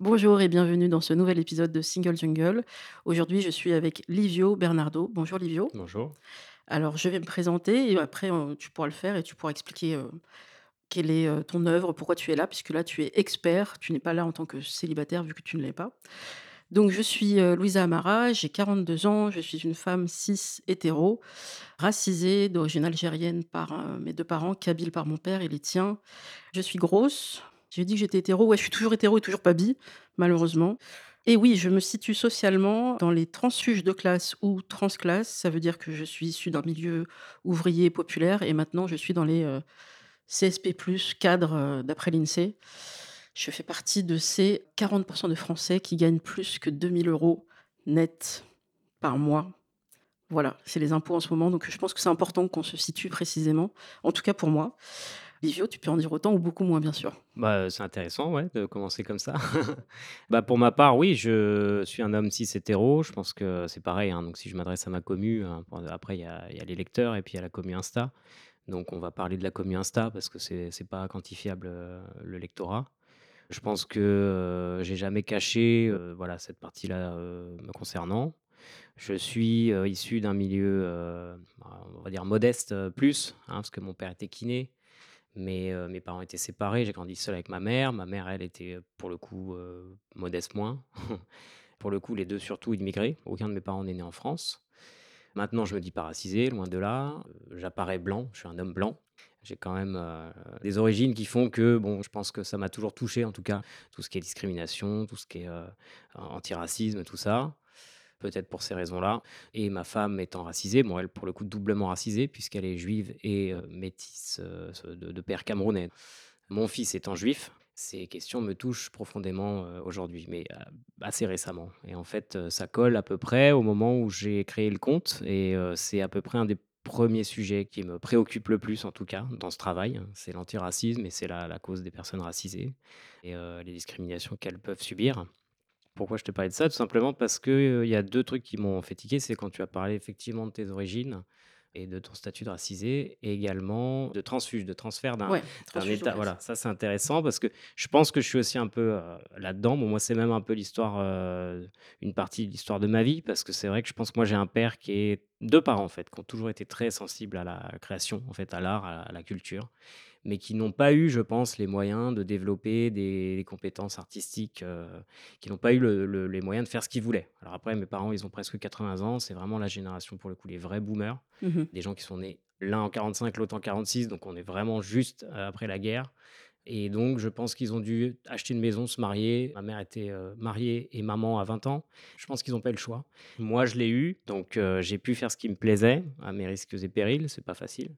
Bonjour et bienvenue dans ce nouvel épisode de Single Jungle. Aujourd'hui, je suis avec Livio Bernardo. Bonjour Livio. Bonjour. Alors, je vais me présenter et après, euh, tu pourras le faire et tu pourras expliquer euh, quelle est euh, ton œuvre, pourquoi tu es là, puisque là, tu es expert. Tu n'es pas là en tant que célibataire vu que tu ne l'es pas. Donc, je suis Louisa Amara, j'ai 42 ans, je suis une femme cis hétéro, racisée, d'origine algérienne par mes deux parents, kabyle par mon père et les tiens. Je suis grosse, j'ai dit que j'étais hétéro. Ouais, je suis toujours hétéro et toujours pas bi, malheureusement. Et oui, je me situe socialement dans les transfuges de classe ou transclasse. Ça veut dire que je suis issue d'un milieu ouvrier populaire et maintenant je suis dans les euh, CSP, cadres euh, d'après l'INSEE. Je fais partie de ces 40% de Français qui gagnent plus que 2000 euros net par mois. Voilà, c'est les impôts en ce moment. Donc je pense que c'est important qu'on se situe précisément, en tout cas pour moi. Livio, tu peux en dire autant ou beaucoup moins, bien sûr. Bah, c'est intéressant, ouais, de commencer comme ça. bah, pour ma part, oui, je suis un homme cis hétéro. Je pense que c'est pareil. Hein. donc, si je m'adresse à ma commu, hein, après, il y a, les lecteurs et puis il y a la commu Insta. Donc, on va parler de la commu Insta parce que c'est n'est pas quantifiable euh, le lectorat. Je pense que euh, j'ai jamais caché euh, voilà, cette partie-là me concernant. Je suis issu d'un milieu, on va dire modeste plus, hein, parce que mon père était kiné. Mais mes parents étaient séparés, j'ai grandi seul avec ma mère. Ma mère, elle, était pour le coup modeste moins. pour le coup, les deux surtout immigrés. Aucun de mes parents n'est né en France. Maintenant, je me dis pas racisé, loin de là. J'apparais blanc, je suis un homme blanc. J'ai quand même des origines qui font que, bon, je pense que ça m'a toujours touché, en tout cas, tout ce qui est discrimination, tout ce qui est antiracisme, tout ça peut-être pour ces raisons-là. Et ma femme étant racisée, bon, elle pour le coup doublement racisée, puisqu'elle est juive et euh, métisse euh, de, père camerounais. Mon fils étant juif, ces questions me touchent profondément euh, aujourd'hui, mais assez récemment. Et en fait, ça colle à peu près au moment où j'ai créé le compte, et c'est à peu près un des premiers sujets qui me préoccupe le plus, en tout cas, dans ce travail. C'est l'antiracisme et c'est la, cause des personnes racisées et les discriminations qu'elles peuvent subir. Pourquoi je te parlais de ça? Tout simplement parce qu'il y a deux trucs qui m'ont fait tiquer. C'est quand tu as parlé effectivement de tes origines et de ton statut de racisé et également de transfuge, de transfert d'un état. Voilà, ça c'est intéressant parce que je pense que je suis aussi un peu là-dedans. Bon, moi, c'est même un peu l'histoire, une partie de l'histoire de ma vie parce que c'est vrai que je pense que moi j'ai un père qui est deux parents en fait, qui ont toujours été très sensibles à la création, en fait, à l'art, à la culture mais qui n'ont pas eu, je pense, les moyens de développer des, compétences artistiques, euh, qui n'ont pas eu les moyens de faire ce qu'ils voulaient. Alors après, mes parents, ils ont presque 80 ans, c'est vraiment la génération, pour le coup, les vrais boomers, mmh des gens qui sont nés l'un en 45, l'autre en 46, donc on est vraiment juste euh, après la guerre. Et donc, je pense qu'ils ont dû acheter une maison, se marier. Ma mère était euh, mariée et maman à 20 ans. Je pense qu'ils n'ont pas eu le choix. Moi, je l'ai eu, donc j'ai pu faire ce qui me plaisait, à mes risques et périls. C'est pas facile.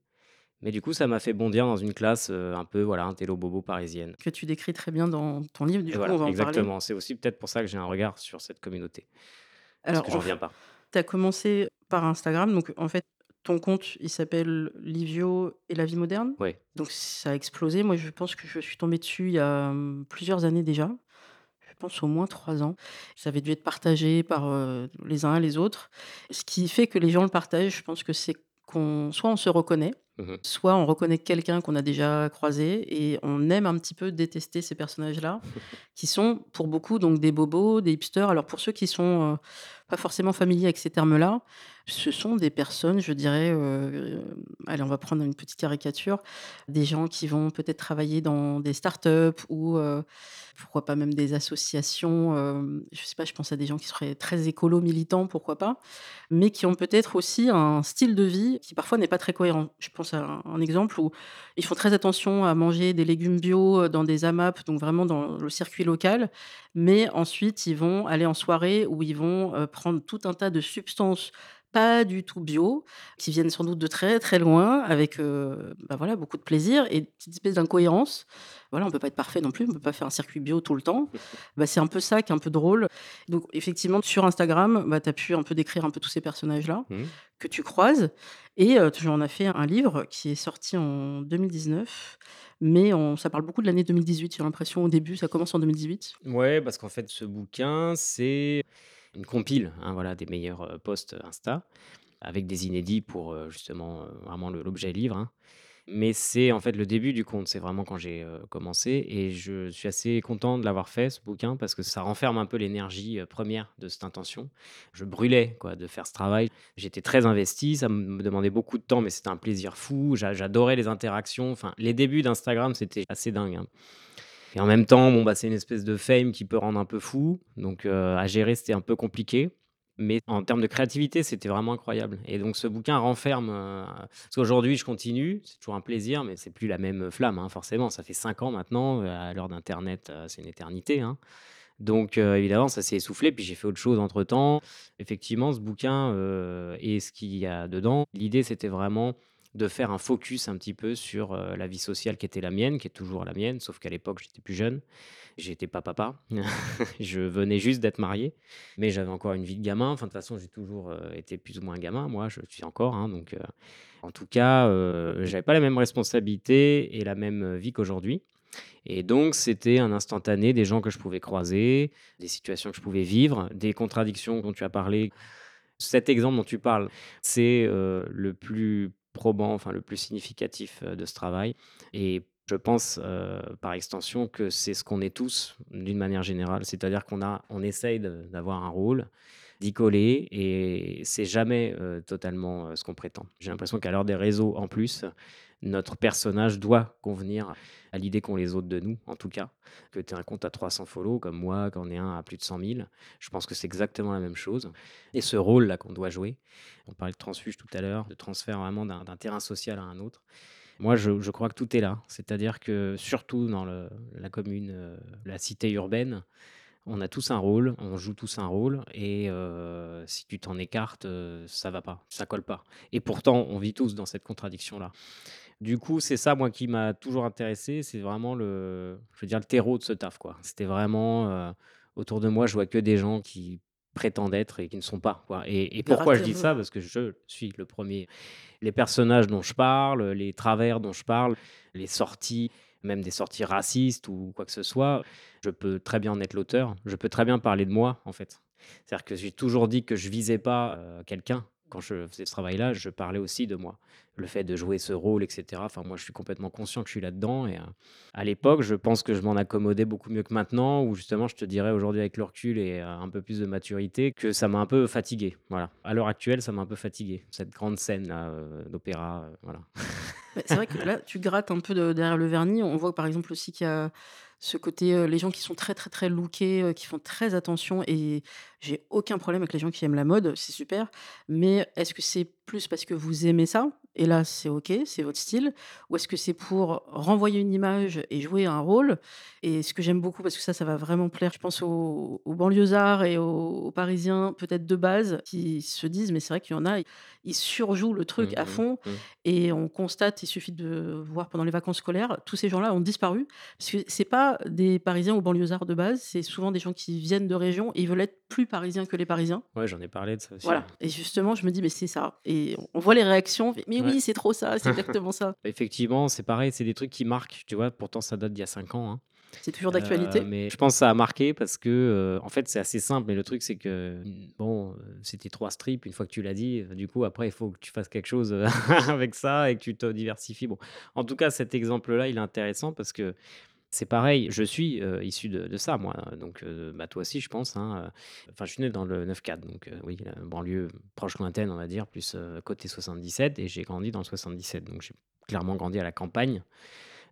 Mais du coup, ça m'a fait bondir dans une classe euh, un peu, voilà, un télo bobo parisienne. Que tu décris très bien dans ton livre, du coup, on va Exactement. C'est aussi peut-être pour ça que j'ai un regard sur cette communauté. Alors, parce que j'en viens pas. Tu as commencé par Instagram, donc en fait, ton compte, il s'appelle Livio et la vie moderne. Oui. Donc ça a explosé. Moi, je pense que je suis tombée dessus il y a hum, plusieurs années déjà. Je pense au moins trois ans. Ça avait dû être partagé par euh, les uns et les autres. Ce qui fait que les gens le partagent, je pense que c'est qu'on soit on se reconnaît, Mmh mh. Soit on reconnaît quelqu'un qu'on a déjà croisé et on aime un petit peu détester ces personnages-là, qui sont pour beaucoup donc des bobos, des hipsters. Alors pour ceux qui sont, heu, pas forcément familiers avec ces termes-là, ce sont des personnes, je dirais, heu, allez, on va prendre une petite caricature, des gens qui vont peut-être travailler dans des startups ou, pourquoi pas même des associations, je sais pas, je pense à des gens qui seraient très écolos, militants, pourquoi pas, mais qui ont peut-être aussi un style de vie qui parfois n'est pas très cohérent. Je pense à un exemple où ils font très attention à manger des légumes bio, heu, dans des AMAP, donc vraiment dans le circuit local, mais ensuite ils vont aller en soirée où ils vont, heu, prendre tout un tas de substances pas du tout bio, qui viennent sans doute de très, très loin avec, bah, voilà, beaucoup de plaisir et une petite espèce d'incohérence. Voilà, on peut pas être parfait non plus, on peut pas faire un circuit bio tout le temps. Bah, c'est un peu ça qui est un peu drôle. Donc effectivement, sur Instagram, bah, tu as pu un peu décrire un peu tous ces personnages-là Mmh. que tu croises et heu, tu en as fait un livre qui est sorti en 2019, mais on ça parle beaucoup de l'année 2018, j'ai l'impression au début, ça commence en 2018. Ouais, parce qu'en fait, ce bouquin, c'est une compile, hein, voilà, des meilleurs, heu, posts Insta, avec des inédits pour, heu, justement, vraiment l'objet livre, hein. Mais c'est en fait le début du conte, c'est vraiment quand j'ai, commencé et je suis assez content de l'avoir fait ce bouquin parce que ça renferme un peu l'énergie, 1 de cette intention. Je brûlais quoi de faire ce travail. J'étais très investi, ça me demandait beaucoup de temps, mais c'était un plaisir fou. J'a j'adorais les interactions, enfin les débuts d'Instagram, c'était assez dingue, hein et en même temps, bon, bah, c'est une espèce de fame qui peut rendre un peu fou, donc heu, à gérer, c'était un peu compliqué. Mais en termes de créativité, c'était vraiment incroyable et donc ce bouquin renferme, heu parce qu'aujourd'hui je continue, c'est toujours un plaisir, mais c'est plus la même flamme, hein, forcément. Ça fait 5 ans maintenant, heu, à l'heure d'internet, heu, c'est une éternité, hein. Donc évidemment, ça s'est essoufflé, puis j'ai fait autre chose entre-temps. Effectivement, ce bouquin, et ce qu'il y a dedans, l'idée, c'était vraiment de faire un focus un petit peu sur, heu, la vie sociale qui était la mienne, qui est toujours la mienne, sauf qu'à l'époque, j'étais plus jeune. J'étais pas papa. Je venais juste d'être marié, mais j'avais encore une vie de gamin. Enfin, de toute façon, j'ai toujours, heu, été plus ou moins gamin, moi, je suis encore, hein, donc heu, en tout cas, j'avais pas la même responsabilité et la même, vie qu'aujourd'hui et donc c'était un instantané des gens que je pouvais croiser, des situations que je pouvais vivre, des contradictions dont tu as parlé. Cet exemple dont tu parles, c'est, le plus probant, enfin le plus significatif, heu, de ce travail et je pense, heu, par extension que c'est ce qu'on est tous d'une manière générale. C'est-à-dire qu'on a on essaye d'avoir un rôle, d'y coller et c'est jamais, heu, totalement, ce qu'on prétend. J'ai l'impression qu'à l'heure des réseaux en plus, notre personnage doit convenir à l'idée qu'ont les autres de nous, en tout cas. Que tu aies un compte à 300 follow comme moi, qu'en ai un à plus de 100 000, je pense que c'est exactement la même chose et ce rôle-là qu'on doit jouer, on parlait de transfuge tout à l'heure, de transfert vraiment d'un terrain social à un autre. Moi, je crois que tout est là. C'est-à-dire que surtout dans la commune, heu, la cité urbaine, on a tous un rôle, on joue tous un rôle et heu, si tu t'en écartes, heu, ça va pas, ça colle pas et pourtant, on vit tous dans cette contradiction-là. Du coup, c'est ça, moi, qui m'a toujours intéressé, c'est vraiment le je veux dire le terreau de ce taf, quoi. C'était vraiment, heu, autour de moi, je vois que des gens qui prétendent être et qui ne sont pas, quoi et pourquoi je dis ça? Parce que je suis le premier. Les personnages dont je parle, les travers dont je parle, les sorties, même des sorties racistes ou quoi que ce soit, je peux très bien en être l'auteur. Je peux très bien parler de moi, en fait. C'est-à-dire que j'ai toujours dit que je visais pas, heu, quelqu'un. Quand je faisais ce travail-là, je parlais aussi de moi. Le fait de jouer ce rôle et cetera, enfin moi je suis complètement conscient que je suis là-dedans et heu, à l'époque, je pense que je m'en accommodais beaucoup mieux que maintenant où justement je te dirais aujourd'hui avec le recul et heu, un peu plus de maturité que ça m'a un peu fatigué, voilà. À l'heure actuelle, ça m'a un peu fatigué, cette grande scène-là, heu, d'opéra, voilà. C'est vrai que là, tu grattes un peu de derrière le vernis. On voit par exemple aussi qu'il y a ce côté, les gens qui sont très, très, très lookés, qui font très attention et j'ai aucun problème avec les gens qui aiment la mode, c'est super. Mais est-ce que c'est plus parce que vous aimez ça? Et là, c'est OK, c'est votre style? Ou est-ce que c'est pour renvoyer une image et jouer un rôle? Et ce que j'aime beaucoup, parce que ça, ça va vraiment plaire, je pense aux aux banlieusards et aux aux Parisiens, peut-être de base, qui se disent mais c'est vrai qu'il y en a, ils surjouent le truc Mmh à mh. fond Mmh. et on constate, il suffit de voir pendant les vacances scolaires, tous ces gens-là ont disparu. Parce que c'est pas des Parisiens ou banlieusards de base, c'est souvent des gens qui viennent de région et ils veulent être plus parisiens que les Parisiens. Ouais, j'en ai parlé de ça aussi. Voilà et justement, je me dis: «Mais c'est ça» et on voit les réactions, on fait: «Mais Ouais. oui, c'est trop ça, c'est exactement ça». Effectivement, c'est pareil, c'est des trucs qui marquent, tu vois? Pourtant ça date d'il y a 5 ans, hein. C'est toujours d'actualité? mais je pense ça a marqué parce que, heu, en fait, c'est assez simple, mais le truc, c'est que, mmh, bon, heu, c'était 3 strips, une fois que tu l'as dit, du coup, après, il faut que tu fasses quelque chose, avec ça et que tu te diversifies. Bon, en tout cas, cet exemple-là, il est intéressant parce que c'est pareil, je suis, heu, issu de ça, moi, donc heu, bah, toi aussi, je pense, hein, heu, enfin, je suis né dans le 9-4, donc oui, la banlieue proche lointaine, on va dire, plus, côté 77 et j'ai grandi dans le 77, donc j'ai clairement grandi à la campagne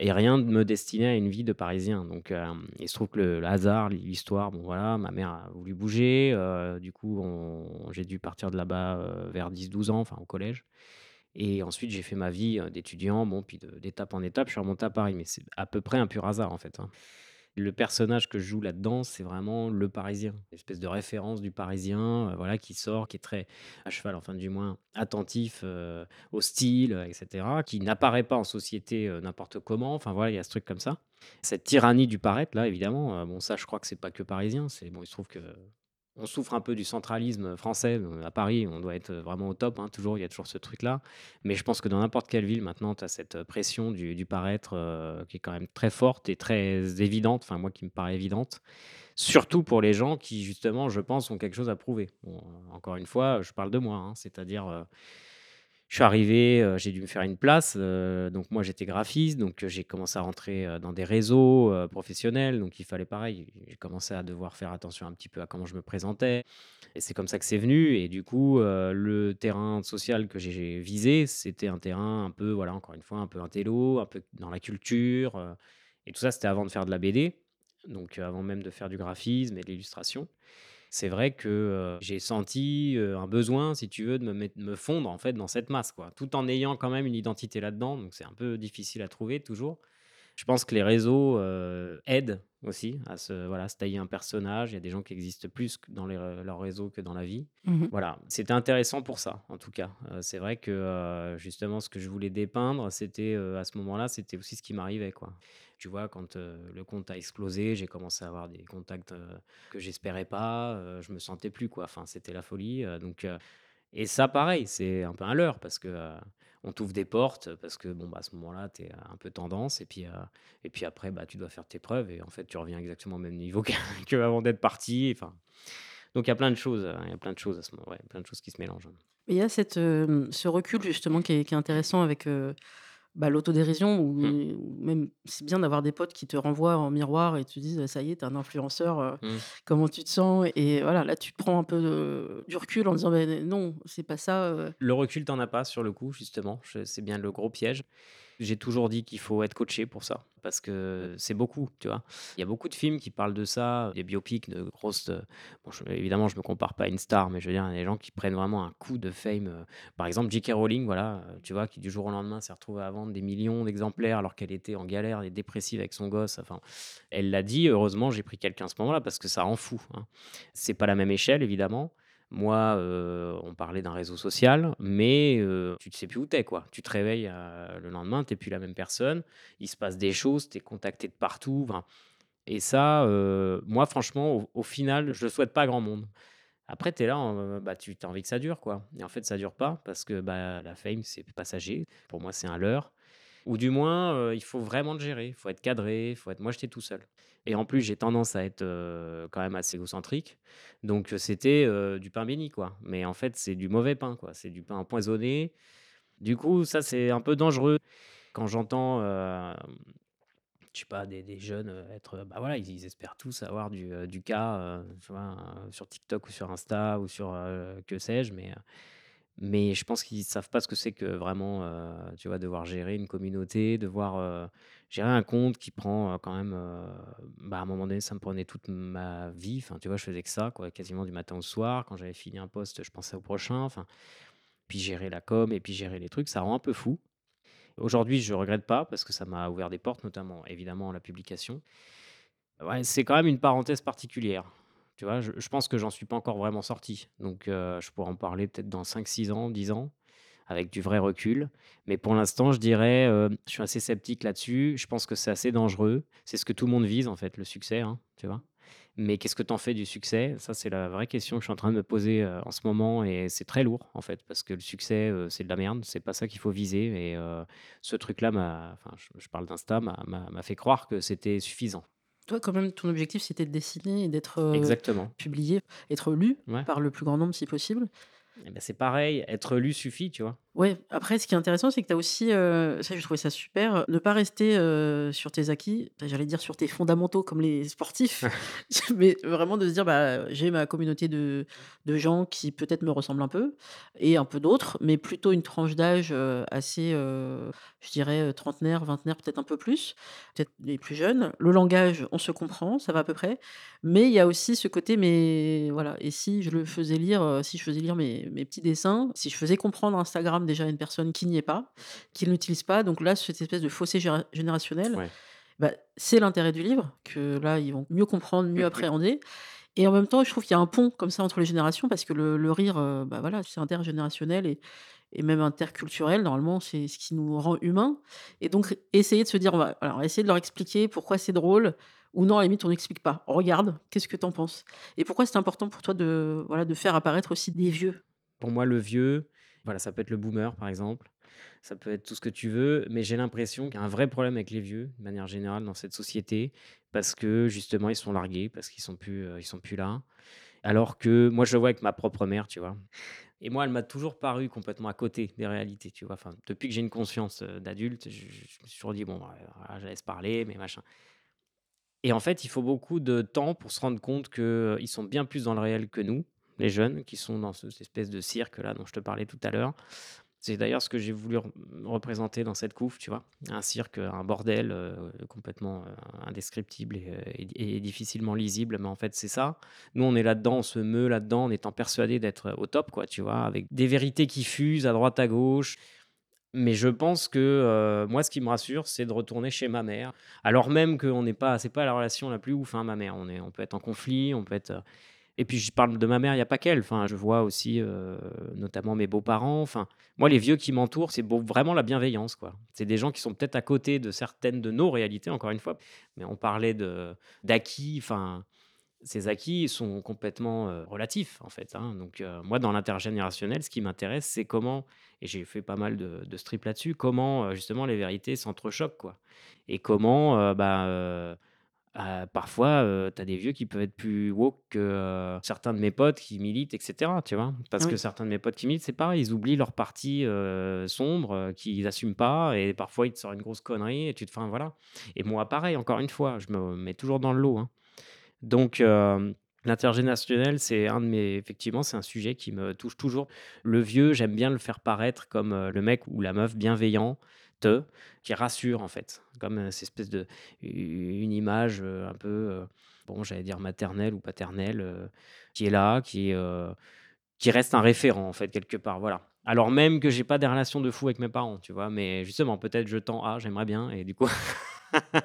et rien ne me destinait à une vie de Parisien. Donc, il se trouve que le le hasard, l'histoire, bon voilà, ma mère a voulu bouger, du coup, j'ai dû partir de là-bas, vers 10-12 ans, enfin au collège et ensuite j'ai fait ma vie, d'étudiant, bon, puis d'étape en étape, je suis remonté à Paris, mais c'est à peu près un pur hasard, en fait, hein. Le personnage que je joue là-dedans, c'est vraiment le Parisien, une espèce de référence du Parisien, voilà, qui sort, qui est très à cheval, enfin du moins attentif, au style, heu, et cetera, qui n'apparaît pas en société, n'importe comment. Enfin voilà, il y a ce truc comme ça. Cette tyrannie du paraître là, évidemment, bon ça je crois que c'est pas que parisien, c'est bon, il se trouve que on souffre un peu du centralisme, français, heu, à Paris, on doit être, vraiment au top, hein, toujours, il y a toujours ce truc-là. Mais je pense que dans n'importe quelle ville maintenant, tu as cette, pression du paraître, heu, qui est quand même très forte et très évidente, enfin moi qui me paraît évidente. Surtout pour les gens qui justement, je pense, ont quelque chose à prouver. Encore une fois, je parle de moi, hein, c'est-à-dire, heu je suis arrivé, heu, j'ai dû me faire une place, heu, donc moi j'étais graphiste, donc heu, j'ai commencé à rentrer, dans des réseaux, professionnels, donc il fallait pareil, j'ai commencé à devoir faire attention un petit peu à comment je me présentais et c'est comme ça que c'est venu et du coup, le terrain social que j'ai visé, c'était un terrain un peu, voilà, encore une fois, un peu intello, un peu dans la culture, et tout ça, c'était avant de faire de la BD, donc avant même de faire du graphisme et de l'illustration. C'est vrai que, j'ai senti, un besoin, si tu veux, de me mettre me fondre, en fait, dans cette masse, quoi, tout en ayant quand même une identité là-dedans, donc c'est un peu difficile à trouver toujours. Je pense que les réseaux, aident aussi à se voilà, se tailler un personnage. Il y a des gens qui existent plus dans les ré leurs réseaux que dans la vie. Mmh Voilà, c'était intéressant pour ça, en tout cas. C'est vrai que, justement, ce que je voulais dépeindre, c'était, à ce moment-là, c'était aussi ce qui m'arrivait, quoi. Tu vois, quand, le compte a explosé, j'ai commencé à avoir des contacts, que j'espérais pas, heu, je me sentais plus, quoi. Enfin, c'était la folie, donc et ça, pareil, c'est un peu un leurre parce que, on t'ouvre des portes, parce que, bon, bah, à ce moment-là, tu es un peu tendance et puis, et puis après, bah, tu dois faire tes preuves et en fait, tu reviens exactement au même niveau qu'avant d'être parti, enfin donc il y a plein de choses, heu, il y a plein de choses à ce moment ouais, plein de choses qui se mélangent. il y a cette, ce recul justement qui est intéressant avec, bah, l'autodérision ou Mmh, ou même c'est bien d'avoir des potes qui te renvoient en miroir et te disent: «Ça y est, tu es un influenceur, heu, mmh. comment tu te sens?» et voilà, là, tu te prends un peu de du recul en disant: «Beh, non, c'est pas ça, heu». Le recul, tu en as pas sur le coup, justement, c'est bien le gros piège. J'ai toujours dit qu'il faut être coaché pour ça, parce que c'est beaucoup, tu vois? Il y a beaucoup de films qui parlent de ça, des biopics de grosses, heu, bon je évidemment je me compare pas à une star, mais je veux dire, il y a des gens qui prennent vraiment un coup de fame, heu, par exemple J.K. Rowling, voilà, heu, tu vois? Qui du jour au lendemain s'est retrouvée à vendre des millions d'exemplaires alors qu'elle était en galère et dépressive avec son gosse, enfin, elle l'a dit: «Heureusement j'ai pris quelqu'un à ce moment-là» parce que ça rend fou, hein. C'est pas la même échelle évidemment, moi, heu, on parlait d'un réseau social, mais heu, tu ne sais plus où tu es, quoi. Tu te réveilles, heu, le lendemain, tu es plus la même personne. Il se passe des choses, tu es contacté de partout, et ça, moi franchement, au final, je le souhaite pas à grand monde. Après, tu es là, bah, tu as envie que ça dure, quoi et en fait, ça dure pas parce que, bah, la fame, c'est passager. Pour moi, c'est un leurre. Ou du moins, il faut vraiment le gérer. Il faut être cadré, faut être moi, j'étais tout seul et en plus, j'ai tendance à être, quand même assez égocentrique. Donc, c'était, du pain béni, quoi. Mais en fait, c'est du mauvais pain, quoi. C'est du pain empoisonné. Du coup, ça, c'est un peu dangereux. Quand j'entends, je sais pas, des jeunes, être, bah, voilà, ils espèrent tous avoir du, du cas, tu vois, sur TikTok ou sur Insta ou sur, que sais-je, mais, mais je pense qu'ils savent pas ce que c'est que vraiment, heu, tu vois, devoir gérer une communauté, devoir, heu, gérer un compte qui prend, heu, quand même, bah, à un moment donné, ça me prenait toute ma vie. Enfin, tu vois, je faisais que ça, quoi, quasiment du matin au soir. Quand j'avais fini un poste, je pensais au prochain. Enfin, puis gérer la com et puis gérer les trucs, ça rend un peu fou. Aujourd'hui, je regrette pas parce que ça m'a ouvert des portes, notamment, évidemment, la publication. Ouais, c'est quand même une parenthèse particulière. Je pense que j'en suis pas encore vraiment sorti. Donc, heu, je pourrais en parler peut-être dans cinq, six ans, 10 ans, avec du vrai recul. Mais pour l'instant, je dirais, heu, je suis assez sceptique là-dessus. Je pense que c'est assez dangereux. C'est ce que tout le monde vise, en fait, le succès, hein, tu vois? Mais qu'est-ce que tu en fais du succès? Ça, c'est la vraie question que je suis en train de me poser, heu, en ce moment et c'est très lourd, en fait, parce que le succès, heu, c'est de la merde. C'est pas ça qu'il faut viser et ce truc-là je parle d'Insta, m'a fait croire que c'était suffisant. Toi, quand même, ton objectif, c'était de dessiner et d'être, Exactement. publié, être lu Ouais. par le plus grand nombre si possible. Et bah, c'est pareil, être lu suffit, tu vois? Ouais, après ce qui est intéressant, c'est que tu as aussi, heu, ça j'ai trouvé ça super, heu, ne pas rester, heu, sur tes acquis, j'allais dire sur tes fondamentaux comme les sportifs, mais vraiment de se dire: «Bah, j'ai ma communauté de de gens qui peut-être me ressemblent un peu et un peu d'autres», mais plutôt une tranche d'âge, assez, je dirais, trentenaire, vingtenaire, peut-être un peu plus, peut-être les plus jeunes. Le langage, on se comprend, ça va à peu près, mais il y a aussi ce côté, mais voilà, et si je le faisais lire, si je faisais lire mes mes petits dessins, si je faisais comprendre Instagram déjà à une personne qui n'y est pas, qui ne l'utilise pas, donc là, cette espèce de fossé générationnel, Ouais. bah, c'est l'intérêt du livre, que là, ils vont mieux comprendre, Mmh mieux mh. appréhender et en même temps, je trouve qu'il y a un pont comme ça entre les générations parce que le le rire, heu, bah, voilà, c'est intergénérationnel et et même interculturel. Normalement, c'est ce qui nous rend humains et donc essayer de se dire: «On va alors essayer de leur expliquer pourquoi c'est drôle» ou non, à la limite, on n'explique pas. On regarde, qu'est-ce que tu en penses? Et pourquoi c'est important pour toi de, voilà, de faire apparaître aussi des vieux? Pour moi, le vieux, voilà, ça peut être le boomer, par exemple, ça peut être tout ce que tu veux, mais j'ai l'impression qu'il y a un vrai problème avec les vieux, de manière générale, dans cette société, parce que justement, ils sont largués, parce qu'ils sont plus, heu, ils sont plus là. Alors que moi, je le vois avec ma propre mère, tu vois? Et moi, elle m'a toujours paru complètement à côté des réalités, tu vois? Depuis que j'ai une conscience, heu, d'adulte, je me suis toujours dit: «Bon, bah, voilà, je la laisse parler, mais machin». Et en fait, il faut beaucoup de temps pour se rendre compte qu'ils sont bien plus dans le réel que nous, les jeunes, qui sont dans ce cette espèce de cirque-là dont je te parlais tout à l'heure. C'est d'ailleurs ce que j'ai voulu rep représenter dans cette couve, tu vois? Un cirque, un bordel, heu, complètement, heu, indescriptible et difficilement lisible, mais en fait, c'est ça. Nous, on est là-dedans, on se meut là-dedans en étant persuadés d'être au top, quoi, tu vois? Avec des vérités qui fusent à droite, à gauche. Mais je pense que, moi, ce qui me rassure, c'est de retourner chez ma mère, alors même qu'on n'est pas c'est pas la relation la plus ouf, hein, ma mère. On est on peut être en conflit, on peut être, et puis je parle de ma mère, il y a pas qu'elle. Enfin, je vois aussi, heu, notamment mes beaux-parents. Enfin, moi, les vieux qui m'entourent, c'est vraiment la bienveillance. C'est des gens qui sont peut-être à côté de certaines de nos réalités, encore une fois, mais on parlait d'acquis, enfin, ces acquis sont complètement, heu, relatifs, en fait, hein. Donc heu, moi, dans l'intergénérationnel, ce qui m'intéresse, c'est comment et j'ai fait pas mal de de strips là-dessus, comment, justement les vérités s'entrechoquent, et comment, bah, heu, parfois, heu, tu as des vieux qui peuvent être plus woke que, heu, certains de mes potes qui militent et cetera, tu vois? Parce que certains de mes potes qui militent, c'est pareil, ils oublient leur partie, heu, sombre, qu'ils assument pas et parfois ils te sortent une grosse connerie et tu te enfin voilà et moi pareil, encore une fois, je me mets toujours dans le lot, hein. Donc l'intergénérationnel, c'est un de mes effectivement, c'est un sujet qui me touche toujours. Le vieux, j'aime bien le faire paraître comme, le mec ou la meuf qui rassure en fait, comme, heu, cette espèce de une image, heu, un peu, heu, bon, j'allais dire maternelle ou paternelle, heu, qui est là, qui, qui reste un référent en fait quelque part, voilà. Alors même que j'ai pas des relations de fou avec mes parents, tu vois? Mais justement, peut-être je tends à, j'aimerais bien et du coup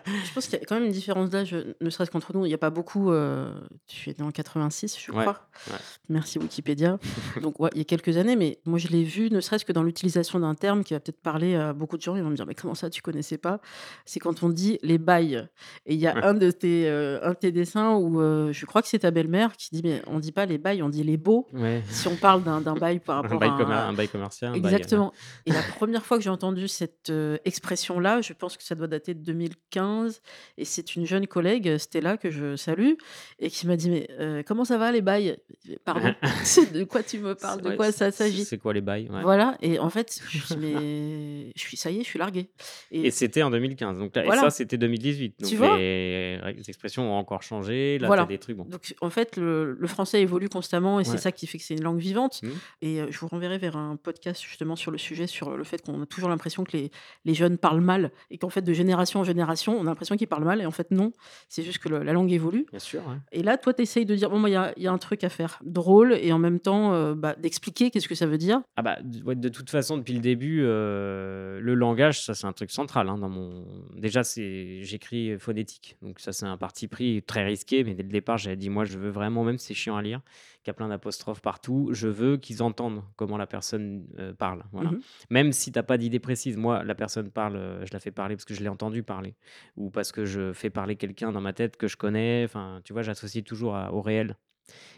Je pense qu'il y a quand même une différence d'âge, heu, ne serait-ce qu'entre nous. Il y a pas beaucoup, heu, tu es né en 86, je crois. ouais. Merci Wikipédia. Donc ouais, il y a quelques années, mais moi je l'ai vu, ne serait-ce que dans l'utilisation d'un terme qui va peut-être parler à beaucoup de gens. Ils vont me dire: «Mais comment ça, tu connaissais pas?» c'est quand on dit les bails et il y a un de tes, heu, un de tes dessins où, je crois que c'est ta belle-mère qui dit: «Mais on dit pas les bails, on dit les baux». Ouais. Si on parle d'un bail par Un rapport bail à un bail commercial, bail, exactement et la première fois que j'ai entendu cette, expression-là, je pense que ça doit dater de 2015 et c'est une jeune collègue, heu, Stella, que je salue et qui m'a dit: «Mais, heu, comment ça va les bails?» «Pardon? De quoi tu me parles? De ouais, quoi ça s'agit?» c'est quoi les bails? Ouais voilà et en fait, je me suis dit: «Mais je suis ça y est, je suis larguée» et et c'était en 2015 donc là et ça, voilà, c'était 2018 tu donc vois? les les expressions ont encore changé. Là, tu as Voilà. des trucs bon Donc en fait, le le français évolue constamment et c'est ça qui fait que c'est une langue vivante Mmh. et heu, je vous renverrai vers un podcast justement sur le sujet, sur le fait qu'on a toujours l'impression que les les jeunes parlent mal et qu'en fait, de génération en génération, on a l'impression qu'ils parlent mal et en fait non, c'est juste que le la langue évolue. Bien sûr, et là, toi, tu essayes de dire: «Bon, il y a il y a un truc à faire, drôle et en même temps, heu, bah, d'expliquer qu'est-ce que ça veut dire». Ah bah, ouais, de toute façon, depuis le début, heu, le langage, ça, c'est un truc central, hein, dans mon déjà, c'est j'écris phonétique, donc ça, c'est un parti pris très risqué, mais dès le départ, j'avais dit: «Moi, je veux vraiment, même c'est chiant à lire, qu'il y a plein d'apostrophes partout, je veux qu'ils entendent comment la personne, heu, parle», voilà. mh. Même si tu as pas d'idée précise, moi, la personne parle, heu, je la fais parler parce que je l'ai entendu parler ou parce que je fais parler quelqu'un dans ma tête que je connais, enfin, tu vois, j'associe toujours à au réel.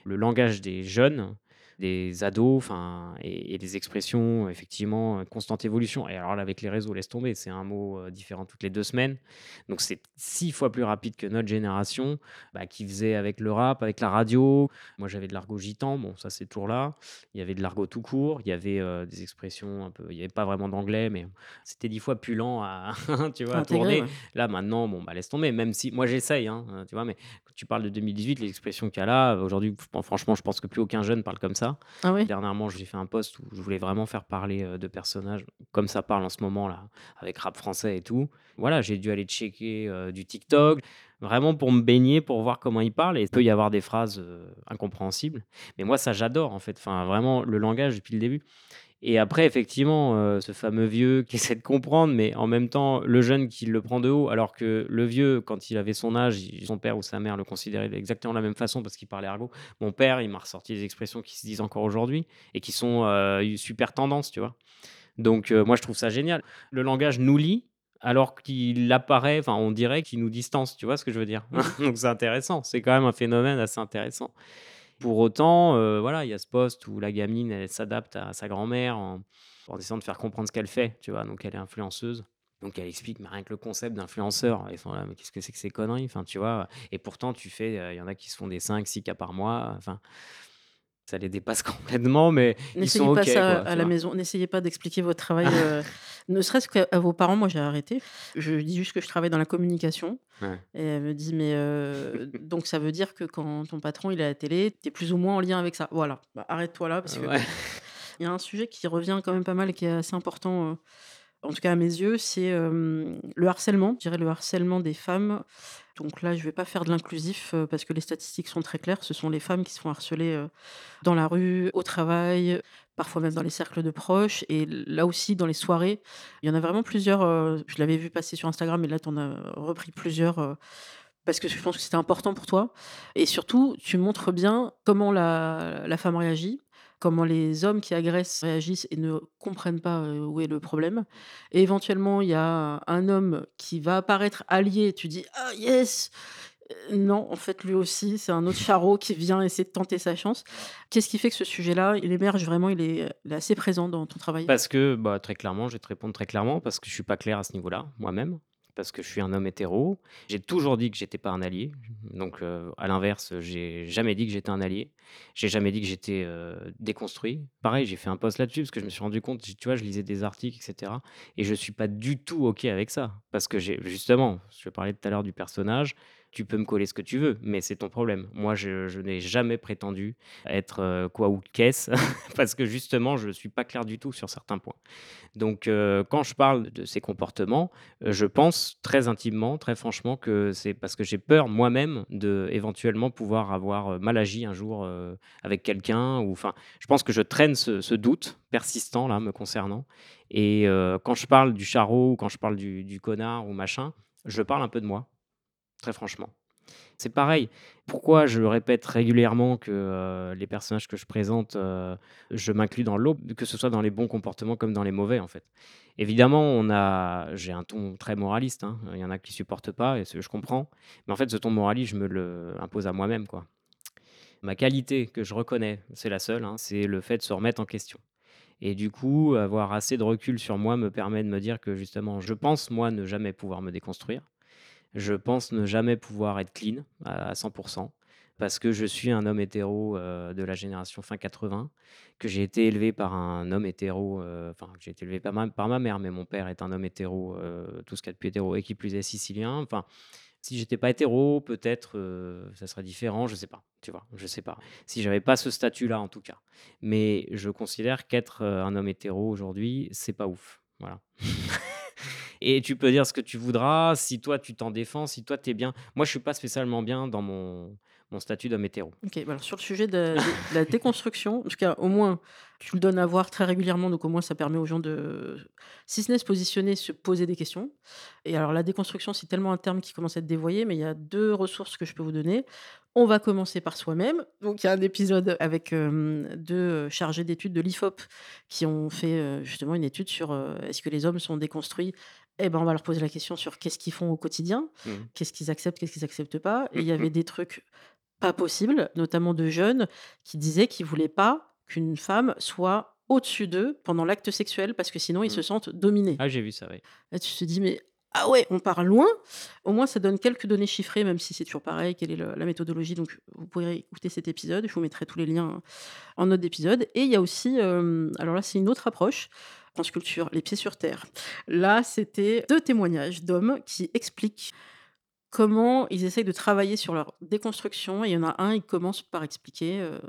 Le langage des jeunes, des ados, enfin et et des expressions effectivement, heu, constante évolution et alors là, avec les réseaux, laisse tomber, c'est un mot, heu, différent toutes les 2 semaines. Donc c'est 6 fois plus rapide que notre génération, bah, qui faisait avec le rap, avec la radio. Moi, j'avais de l'argot gitan, bon ça, c'est toujours là. Il y avait de l'argot tout court, il y avait, heu, des expressions un peu il y avait pas vraiment d'anglais, mais c'était 10 fois plus lent à tu vois, à Intégrer, tourner. ouais. Là, maintenant, bon, bah, laisse tomber, même si moi, j'essaye, hein, tu vois? Mais tu parles de 2018, les expressions qu'il y a là, aujourd'hui, franchement, je pense que plus aucun jeune parle comme ça. Ah oui? Dernièrement, j'ai fait un post où je voulais vraiment faire parler, heu, de personnages comme ça parle en ce moment là, avec rap français et tout. Voilà, j'ai dû aller checker, heu, du TikTok, vraiment pour me baigner, pour voir comment ils parlent et il peut y avoir des phrases, heu, incompréhensibles. Mais moi ça j'adore en fait, enfin vraiment le langage depuis le début. Et après effectivement, heu, ce fameux vieux qui essaie de comprendre, mais en même temps le jeune qui le prend de haut, alors que le vieux quand il avait son âge, son père ou sa mère le considérait exactement de la même façon parce qu'il parlait argot. Mon père, il m'a ressorti des expressions qui se disent encore aujourd'hui et qui sont, heu, super tendance, tu vois? Donc heu, moi je trouve ça génial. Le langage nous lie, alors qu'il apparaît enfin on dirait qu'il nous distance, tu vois ce que je veux dire? Donc c'est intéressant, c'est quand même un phénomène assez intéressant. Pour autant, heu, voilà, il y a ce post où la gamine, elle s'adapte à sa grand-mère en essayant de faire comprendre ce qu'elle fait, tu vois? Donc elle est influenceuse, donc elle explique, mais rien que le concept d'influenceur, ils sont là: «Mais qu'est-ce que c'est que ces conneries?» enfin, tu vois? Et pourtant tu fais, heu, il y en a qui se font des cinq, six cas par mois, enfin, ça les dépasse complètement, mais ils sont N'essayez pas ça quoi, à la maison. N'essayez pas d'expliquer votre travail, heu, ne serait-ce qu'à vos parents. Moi, j'ai arrêté. Je dis juste que je travaille dans la communication Ouais. et elle me dit: «Mais heu, donc ça veut dire que quand ton patron, il est à la télé, tu es plus ou moins en lien avec ça?» voilà, bah, arrête-toi là parce que Ouais. il y a un sujet qui revient quand même pas mal et qui est assez important, heu, en tout cas à mes yeux, c'est, le harcèlement. Je dirais le harcèlement des femmes. Donc là, je vais pas faire de l'inclusif, parce que les statistiques sont très claires. Ce sont les femmes qui se font harceler, dans la rue, au travail, parfois même dans les cercles de proches et là aussi dans les soirées. Il y en a vraiment plusieurs, je l'avais vu passer sur Instagram et là tu en as repris plusieurs, parce que je pense que c'était important pour toi et surtout tu montres bien comment la femme réagit, comment les hommes qui agressent réagissent et ne comprennent pas, où est le problème et éventuellement il y a un homme qui va apparaître allié, tu dis: «Ah yes!» non, en fait lui aussi c'est un autre charreau qui vient essayer de tenter sa chance. Qu'est-ce qui fait que ce sujet-là, il émerge vraiment, il est, assez présent dans ton travail? Parce que, bah, très clairement, je vais te répondre très clairement, parce que je suis pas clair à ce niveau-là, moi-même, parce que je suis un homme hétéro. J'ai toujours dit que j'étais pas un allié, donc heu, à l'inverse, j'ai jamais dit que j'étais un allié. J'ai jamais dit que j'étais, heu, déconstruit. Pareil, j'ai fait un post là-dessus parce que je me suis rendu compte, tu vois, je lisais des articles et cetera et je suis pas du tout OK avec ça. Parce que justement, je parlais tout à l'heure du personnage, tu peux me coller ce que tu veux, mais c'est ton problème. Moi, je n'ai jamais prétendu être, heu, quoi ou qu'est-ce parce que justement, je suis pas clair du tout sur certains points. Donc heu, quand je parle de ces comportements, heu, je pense très intimement, très franchement que c'est parce que j'ai peur moi-même de éventuellement pouvoir avoir, mal agi un jour, avec quelqu'un ou enfin, je pense que je traîne ce doute persistant là, me concernant et quand je parle du charreau ou quand je parle du connard ou machin, je parle un peu de moi, très franchement. C'est pareil. Pourquoi je répète régulièrement que, heu, les personnages que je présente, heu, je m'inclus dans l'eau, que ce soit dans les bons comportements comme dans les mauvais, en fait? Évidemment, on a j'ai un ton très moraliste, hein, il y en a qui supportent pas et je comprends. Mais en fait, ce ton moraliste, je me le impose à moi-même, quoi. Ma qualité que je reconnais, c'est la seule, hein, c'est le fait de se remettre en question et du coup, avoir assez de recul sur moi me permet de me dire que justement, je pense, moi, ne jamais pouvoir me déconstruire. Je pense ne jamais pouvoir être clean à à 100% parce que je suis un homme hétéro, heu, de la génération fin 80, que j'ai été élevé par un homme hétéro, heu, enfin, que j'ai été élevé par ma mère, mais mon père est un homme hétéro, heu, tout ce qu'il y a de plus hétéro et qui plus est sicilien. Enfin, si j'étais pas hétéro, peut-être, heu, ça serait différent, je sais pas, tu vois? Je sais pas. Si j'avais pas ce statut-là, en tout cas. Mais je considère qu'être, un homme hétéro aujourd'hui, c'est pas ouf. Voilà. Et tu peux dire ce que tu voudras, si toi tu t'en défends, si toi tu es bien. Moi, je suis pas spécialement bien dans mon mon statut d'homme hétéro. OK, bah, alors sur le sujet de la déconstruction, en tout cas, au moins, tu le donnes à voir très régulièrement, donc au moins ça permet aux gens de si ce n'est se positionner, se poser des questions et alors la déconstruction, c'est tellement un terme qui commence à être dévoyé, mais il y a 2 ressources que je peux vous donner. On va commencer par soi-même, donc il y a un épisode avec, hem, 2, heu, chargés d'études de l'IFOP qui ont fait, heu, justement une étude sur, est-ce que les hommes sont déconstruits? Et ben, on va leur poser la question sur qu'est-ce qu'ils font au quotidien? Mmh. Qu'est-ce qu'ils acceptent, qu'est-ce qu'ils acceptent pas? Et Mmh il y mh. avait des trucs pas possible, notamment de jeunes qui disaient qu'ils voulaient pas qu'une femme soit au-dessus d'eux pendant l'acte sexuel parce que sinon ils se Mmh. sentent dominés. Ah, j'ai vu ça, oui. Là, tu te dis: «Mais ah ouais, on part loin!» au moins ça donne quelques données chiffrées, même si c'est toujours pareil, quelle est le la méthodologie, donc vous pourrez écouter cet épisode, je vous mettrai tous les liens en note d'épisode et il y a aussi, hem, alors là, c'est une autre approche, Les pieds sur terre. Là, c'était 2 témoignages d'hommes qui expliquent comment ils essayent de travailler sur leur déconstruction et il y en a un, il commence par expliquer, heu,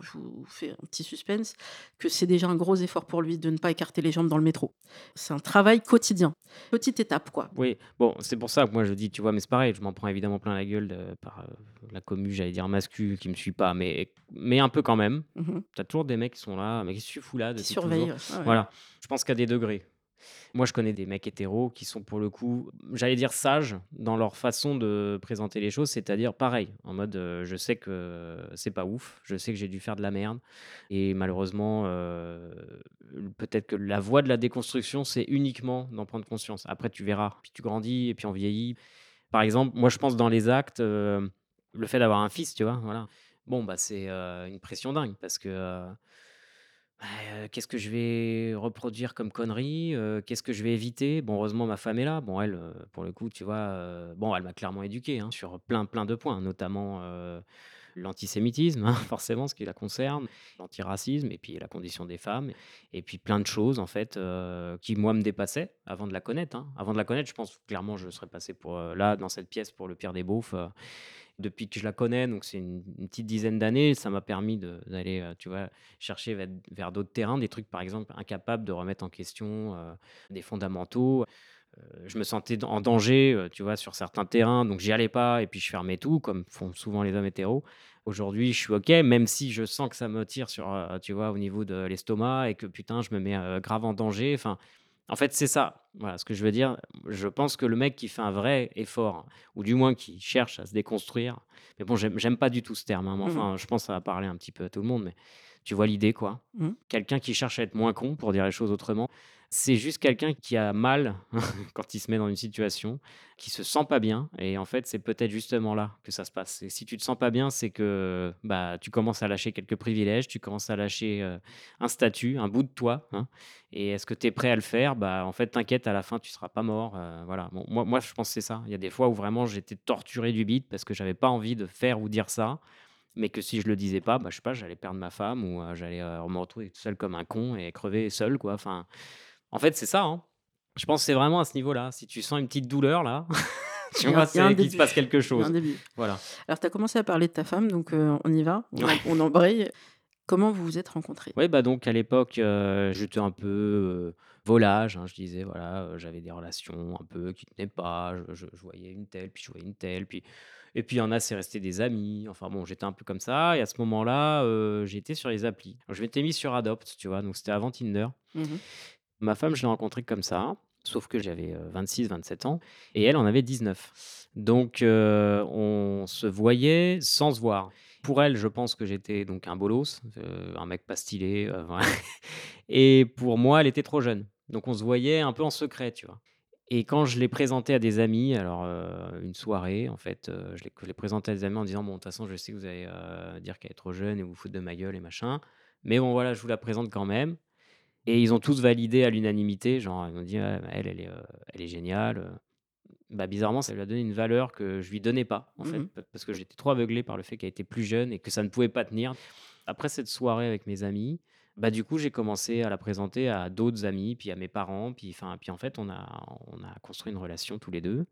je vous fais un petit suspense, que c'est déjà un gros effort pour lui de ne pas écarter les jambes dans le métro. C'est un travail quotidien, petite étape, quoi. Oui, bon, c'est pour ça que moi je dis, tu vois? Mais c'est pareil, je m'en prends évidemment plein la gueule de par, heu, la commu, j'allais dire mascu, qui me suit pas, mais mais un peu quand même. Mmh mh. Tu as toujours des mecs qui sont là: «Mais tu fous là Qui depuis surveillent, toujours?» ouais, ouais, ouais. voilà, je pense qu'à des degrés. Moi, je connais des mecs hétéros qui sont pour le coup, j'allais dire sages dans leur façon de présenter les choses, c'est-à-dire pareil, en mode, heu, je sais que c'est pas ouf, je sais que j'ai dû faire de la merde et malheureusement, heu, peut-être que la voie de la déconstruction, c'est uniquement d'en prendre conscience. Après tu verras, puis tu grandis et puis on vieillit. Par exemple, moi je pense dans les actes, heu, le fait d'avoir un fils, tu vois? Voilà. Bon, bah, c'est, une pression dingue parce que, bah, qu'est-ce que je vais reproduire comme conneries? Heu, qu'est-ce que je vais éviter? Bon, heureusement ma femme est là. Bon elle, pour le coup, tu vois? Bon, elle m'a clairement éduqué, hein, sur plein, plein de points, notamment, l'antisémitisme, hein, forcément, ce qui la concerne, l'antiracisme et puis la condition des femmes et puis plein de choses en fait, qui moi me dépassaient avant de la connaître, hein. Avant de la connaître, je pense clairement je serais passé pour, là, dans cette pièce, pour le pire des beaufs. Depuis que je la connais, donc c'est une petite dizaine d'années, ça m'a permis d'aller, heu, tu vois? Chercher vers d'autres terrains, des trucs par exemple incapables de remettre en question, heu, des fondamentaux. Heu, je me sentais en danger, tu vois? Sur certains terrains, donc j'y allais pas et puis je fermais tout comme font souvent les hommes hétéros. Aujourd'hui, je suis OK, même si je sens que ça me tire sur, tu vois? Au niveau de l'estomac et que putain, je me mets, grave en danger. Enfin, en fait, c'est ça. Voilà, ce que je veux dire, je pense que le mec qui fait un vrai effort ou du moins qui cherche à se déconstruire, mais bon, j'aime pas du tout ce terme, hein, mais Mmh mh. enfin, je pense ça va parler un petit peu à tout le monde, mais tu vois l'idée, quoi? Mmh. Quelqu'un qui cherche à être moins con, pour dire les choses autrement. C'est juste quelqu'un qui a mal quand il se met dans une situation, qui se sent pas bien et en fait, c'est peut-être justement là que ça se passe et si tu te sens pas bien, c'est que, bah, tu commences à lâcher quelques privilèges, tu commences à lâcher, heu, un statut, un bout de toi, hein et est-ce que tu es prêt à le faire? Bah, en fait, t'inquiète, à la fin, tu seras pas mort, heu, voilà. Bon, moi moi, je pense c'est ça. Il y a des fois où vraiment j'étais torturé du bide parce que j'avais pas envie de faire ou dire ça, mais que si je le disais pas, bah, je sais pas, j'allais perdre ma femme ou, heu, j'allais, heu, me retrouver tout seul comme un con et crever seul, quoi. Enfin, en fait, c'est ça, hein. Je pense c'est vraiment à ce niveau-là. Si tu sens une petite douleur là, tu vois? C'est qu'il se passe quelque a un chose. début. Voilà. Alors tu as commencé à parler de ta femme, donc on y va, on Ouais. on embraye. Comment vous vous êtes rencontrés? Ouais, bah, donc à l'époque, heu, j'étais un peu, volage, hein. Je disais voilà, j'avais des relations un peu qui tenaient pas, je je je voyais une telle, puis je voyais une telle, puis et puis il y en a, c'est resté des amis. Enfin bon, j'étais un peu comme ça et à ce moment-là, heu, j'étais sur les applis. Je m'étais mis sur Adopt, tu vois? Donc c'était avant Tinder. Mmh mh. Ma femme, je l'ai rencontrée comme ça, sauf que j'avais, heu, 26-27 ans et elle en avait 19. Donc heu, on se voyait sans se voir. Pour elle, je pense que j'étais donc un bolos, un mec pas stylé, et pour moi, elle était trop jeune. Donc on se voyait un peu en secret, tu vois? Et quand je l'ai présentée à des amis, alors, heu, une soirée en fait, heu, je l'ai je l'ai présentée à des amis en disant: «Bon, de toute façon, je sais que vous allez, heu, dire qu'elle est trop jeune et vous foutre de ma gueule et machin, mais bon, voilà, je vous la présente quand même» et ils ont tous validé à l'unanimité, genre, ils m'ont dit: «Ouais, bah, elle, elle est, elle est géniale». Bah, bizarrement, ça lui a donné une valeur que je lui donnais pas, en Mmh fait, mh. p parce que j'étais trop aveuglé par le fait qu'elle était plus jeune et que ça ne pouvait pas tenir. Après cette soirée avec mes amis, bah, du coup, j'ai commencé à la présenter à d'autres amis, puis à mes parents, puis enfin, puis en fait, on a on a construit une relation tous les 2.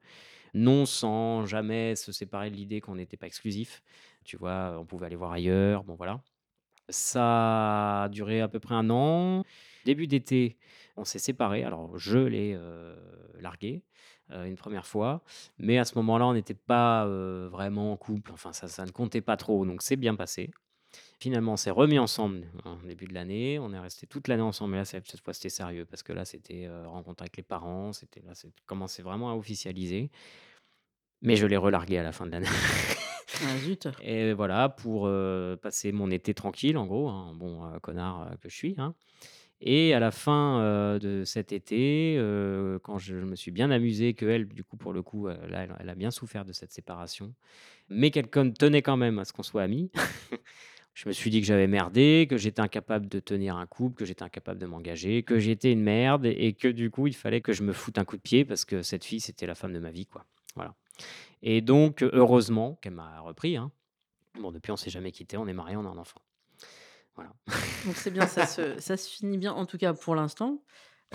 Non sans jamais se séparer de l'idée qu'on n'était pas exclusifs. Tu vois? On pouvait aller voir ailleurs, bon voilà. Ça a duré à peu près 1 an. Début d'été, on s'est séparés. Alors je l'ai, heu, larguée, heu, une 1re fois, mais à ce moment-là, on n'était pas, heu, vraiment en couple, enfin ça ça ne comptait pas trop, donc c'est bien passé. Finalement, on s'est remis ensemble en début de l'année. On est restés toute l'année ensemble, mais là, cette cette fois, c'était sérieux parce que là, c'était, heu, rencontre avec les parents, c'était là, ça commençait vraiment à officialiser. Mais je l'ai relarguée à la fin de l'année Ah zut! et voilà pour, heu, passer mon été tranquille en gros, hein, bon, heu, connard, heu, que je suis, hein et à la fin, de cet été, quand je me suis bien amusé, qu'elle, du coup, pour le coup, là, elle a elle a bien souffert de cette séparation, mais qu'elle con tenait quand même à ce qu'on soit amis. Je me suis dit que j'avais merdé, que j'étais incapable de tenir un couple, que j'étais incapable de m'engager, que j'étais une merde et que du coup, il fallait que je me foute un coup de pied parce que cette fille, c'était la femme de ma vie, quoi. Voilà. Et donc, heureusement qu'elle m'a repris, hein. Bon, depuis, on s'est jamais quitté, on est mariés, on a un enfant. Voilà. Donc c'est bien, ça se ça se finit bien, en tout cas pour l'instant,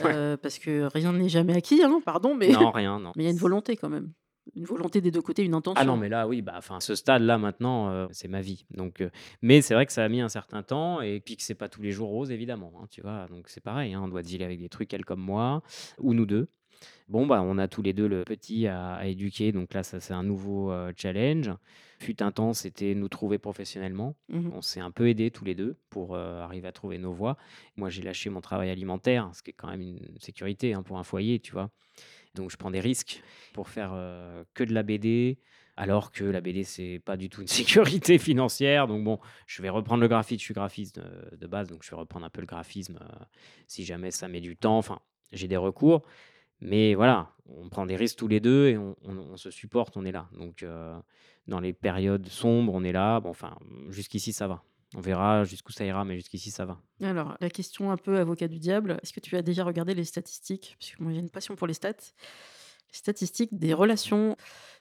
Ouais. heu, parce que rien n'est jamais acquis, hein, pardon, mais Non, rien, non. mais il y a une volonté quand même. Une volonté des 2 côtés, une Ah non, intention. mais là, oui, bah, enfin, à ce stade-là, maintenant, heu, c'est ma vie. Donc, heu, mais c'est vrai que ça a mis un certain temps et puis que c'est pas tous les jours rose, évidemment, hein, tu vois? Donc c'est pareil, hein, on doit dealer avec des trucs, elle comme moi, ou nous 2. Bon, bah, on a tous les 2 le petit à à éduquer, donc là, ça, c'est un nouveau, heu, challenge. Fut un temps, c'était nous trouver professionnellement. Mmh mh. On s'est un peu aidés tous les 2 pour, arriver à trouver nos voies. Moi, j'ai lâché mon travail alimentaire, ce qui est quand même une sécurité, hein, pour un foyer, tu vois? Donc je prends des risques pour faire, heu, que de la BD, alors que la BD, c'est pas du tout une sécurité financière. Donc bon, je vais reprendre le graphisme, je suis graphiste de base, donc je vais reprendre un peu le graphisme, heu, si jamais ça met du temps. Enfin, j'ai des recours, mais voilà, on prend des risques tous les 2 et on se supporte, on est là. Donc heu, dans les périodes sombres, on est là. Bon, enfin, jusqu'ici, ça va. On verra jusqu'où ça ira, mais jusqu'ici, ça va. Alors, la question un peu avocat du diable, est-ce que tu as déjà regardé les statistiques? Parce que moi, j'ai une passion pour les stats. Les statistiques des relations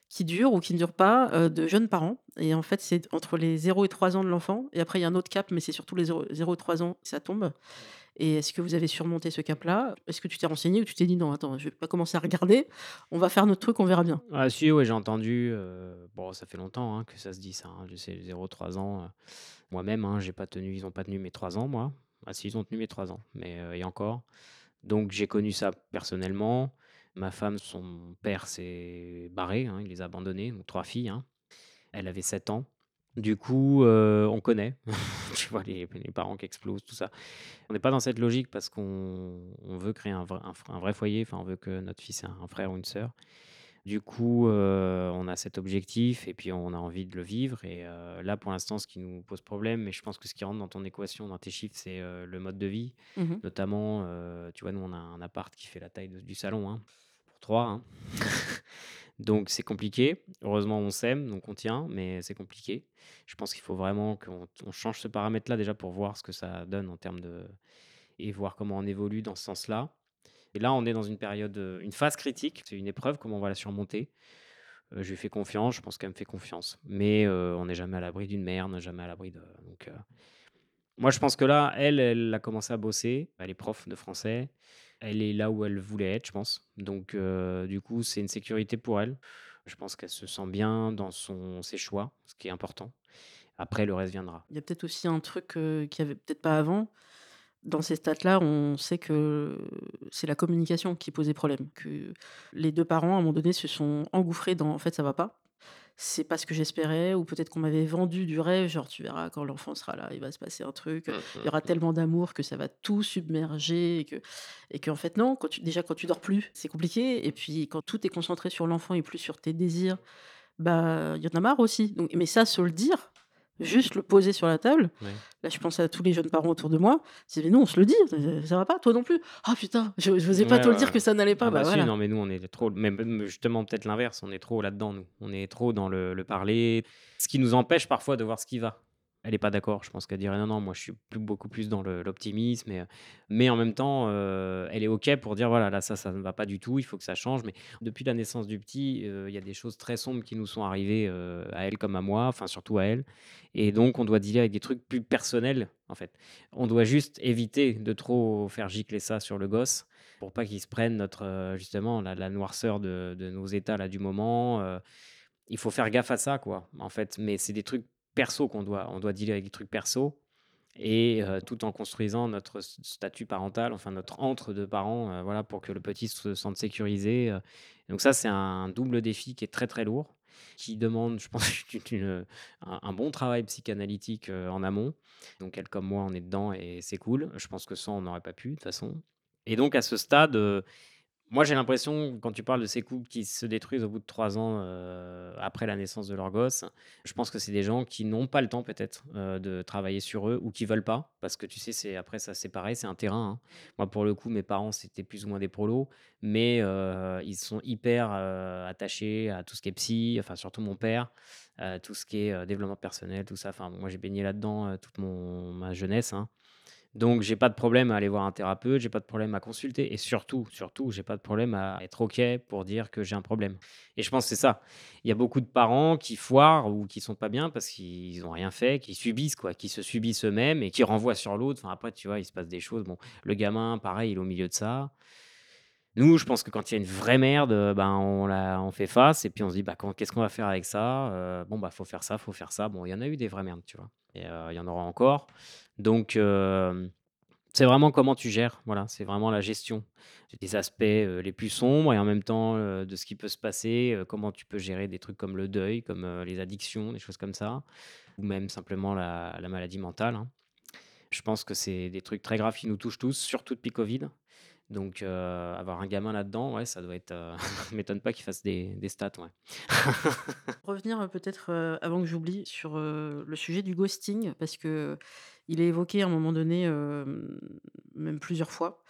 qui durent ou qui ne durent pas, heu, de jeunes parents et en fait, c'est entre les 0 et 3 ans de l'enfant et après il y a un autre cap, mais c'est surtout les 0- 0 et 3 ans, ça tombe et est-ce que vous avez surmonté ce cap-là? Est-ce que tu t'es renseigné ou tu t'es dit: «Non, attends, je vais pas commencer à regarder, on va faire notre truc, on verra bien»? Ah si, ouais, j'ai entendu, heu, bon, ça fait longtemps, hein, que ça se dit ça, hein, je sais 0-3 ans, heu, moi-même, hein, j'ai pas tenu ils ont pas tenu mes 3 ans, moi. Ah si, ils ont tenu mes 3 ans, mais heu et encore. Donc j'ai connu ça personnellement. Ma femme, son père s'est barré, hein, il les a abandonnés, donc 3 filles. Elle avait 7 ans. Du coup, heu, on connaît, tu vois, les les parents qui explosent, tout ça. On n'est pas dans cette logique parce qu'on on veut créer un vrai un f un vrai foyer, enfin, on veut que notre fils ait un frère ou une sœur. Du coup, heu, on a cet objectif et puis on a envie de le vivre et heu, là, pour l'instant, ce qui nous pose problème, mais je pense que ce qui rentre dans ton équation, dans tes chiffres, c'est, le mode de vie. Mmh mh. Notamment, tu vois, nous, on a un appart qui fait la taille de du salon, hein, pour 3, hein. Donc c'est compliqué. Heureusement, on s'aime, donc on tient, mais c'est compliqué. Je pense qu'il faut vraiment qu'on on change ce paramètre-là déjà pour voir ce que ça donne en termes de et voir comment on évolue dans ce sens-là. Et là, on est dans une période, heu, une phase critique. C'est une épreuve, comment on va la surmonter. Heu, je lui fais confiance, je pense qu'elle me fait confiance. Mais heu, on n'est jamais à l'abri d'une merde, jamais à l'abri de donc moi, je pense que là, elle, elle a commencé à bosser. Elle est prof de français. Elle est là où elle voulait être, je pense. Donc heu, du coup, c'est une sécurité pour elle. Je pense qu'elle se sent bien dans son ses choix, ce qui est important. Après, le reste viendra. Il y a peut-être aussi un truc, heu, qu'il y avait peut-être pas avant. Dans ces stats-là, on sait que c'est la communication qui posait problème, que les 2 parents, à un moment donné, se sont engouffrés dans: «En fait, ça va pas. C'est pas ce que j'espérais» ou peut-être qu'on m'avait vendu du rêve, genre: «Tu verras, quand l'enfant sera là, il va se passer un truc, Mmh, il y mmh, aura mmh. tellement d'amour que ça va tout submerger» et que et qu'en fait, non, quand tu déjà, quand tu dors plus, c'est compliqué et puis quand tout est concentré sur l'enfant et plus sur tes désirs, bah, il y en a marre aussi. Donc mais ça, se le dire, juste le poser sur la table. Ouais. Là, je pense à tous les jeunes parents autour de moi, c'est: «Mais nous, on se le dit, heu, ça va pas, toi non plus? Ah putain, je j'osais pas Ouais, te le dire que ça n'allait pas». Ah Bah bah si, non, mais nous, on est trop même même justement peut-être l'inverse, on est trop là-dedans, nous. On est trop dans le le parler, ce qui nous empêche parfois de voir ce qui va. Elle est pas d'accord, je pense qu'elle dirait: «Non, non, moi je suis beaucoup plus dans l'optimisme» mais en même temps, elle est OK pour dire: «Voilà, là, ça, ça ne va pas du tout, il faut que ça change». Mais depuis la naissance du petit, il y a des choses très sombres qui nous sont arrivées, à elle comme à moi, enfin surtout à elle et donc on doit dealer avec des trucs plus personnels, en fait. On doit juste éviter de trop faire gicler ça sur le gosse pour pas qu'il se prenne notre, justement la la noirceur de de nos états là du moment, il faut faire gaffe à ça, quoi, en fait. Mais c'est des trucs perso qu'on doit on doit dealer avec des trucs perso et heu, tout en construisant notre statut parental, enfin notre entre 2 parents, heu, voilà, pour que le petit se sente sécurisé, heu. Donc ça, c'est un double défi qui est très, très lourd, qui demande, je pense, un bon travail psychanalytique, en amont. Donc elle comme moi, on est dedans et c'est cool. Je pense que sans, on n'aurait pas pu, de toute façon et donc à ce stade, Moi, j'ai l'impression, quand tu parles de ces couples qui se détruisent au bout de 3 ans, heu, après la naissance de leur gosse, je pense que c'est des gens qui n'ont pas le temps peut-être, heu, de travailler sur eux ou qui veulent pas. Parce que tu sais, après ça, c'est pareil, c'est un terrain, hein. Moi, pour le coup, mes parents, c'était plus ou moins des prolos, mais heu, ils sont hyper, attachés à tout ce qui est psy, enfin surtout mon père, tout ce qui est, développement personnel, tout ça. Enfin, moi, j'ai baigné là-dedans, toute mon ma jeunesse, hein. Donc j'ai pas de problème à aller voir un thérapeute, j'ai pas de problème à consulter et surtout, surtout, j'ai pas de problème à être OK pour dire que j'ai un problème et je pense que c'est ça. Il y a beaucoup de parents qui foirent ou qui sont pas bien parce qu'ils ont rien fait, qui subissent quoi, qui se subissent eux-mêmes et qui renvoient sur l'autre. Enfin après, tu vois, il se passe des choses. Bon, le gamin, pareil, il est au milieu de ça. Nous, je pense que quand il y a une vraie merde, heu, ben, on la on fait face et puis on se dit: «Bah, qu'est-ce qu'on va faire avec ça?» heu, bon, bah, faut faire ça, faut faire ça. Bon, il y en a eu des vraies merdes, tu vois? Et heu, il y en aura encore. Donc c'est vraiment comment tu gères, voilà, c'est vraiment la gestion des aspects, les plus sombres et en même temps, de ce qui peut se passer, comment tu peux gérer des trucs comme le deuil, comme, les addictions, des choses comme ça ou même simplement la la maladie mentale, hein. Je pense que c'est des trucs très graves qui nous touchent tous, surtout depuis covid. Donc, heu, avoir un gamin là-dedans, ouais, ça doit être, heu, m'étonne pas qu'il fasse des des stats, ouais. Revenir, heu, peut-être, avant que j'oublie, sur, le sujet du ghosting parce que il est évoqué à un moment donné, même plusieurs fois.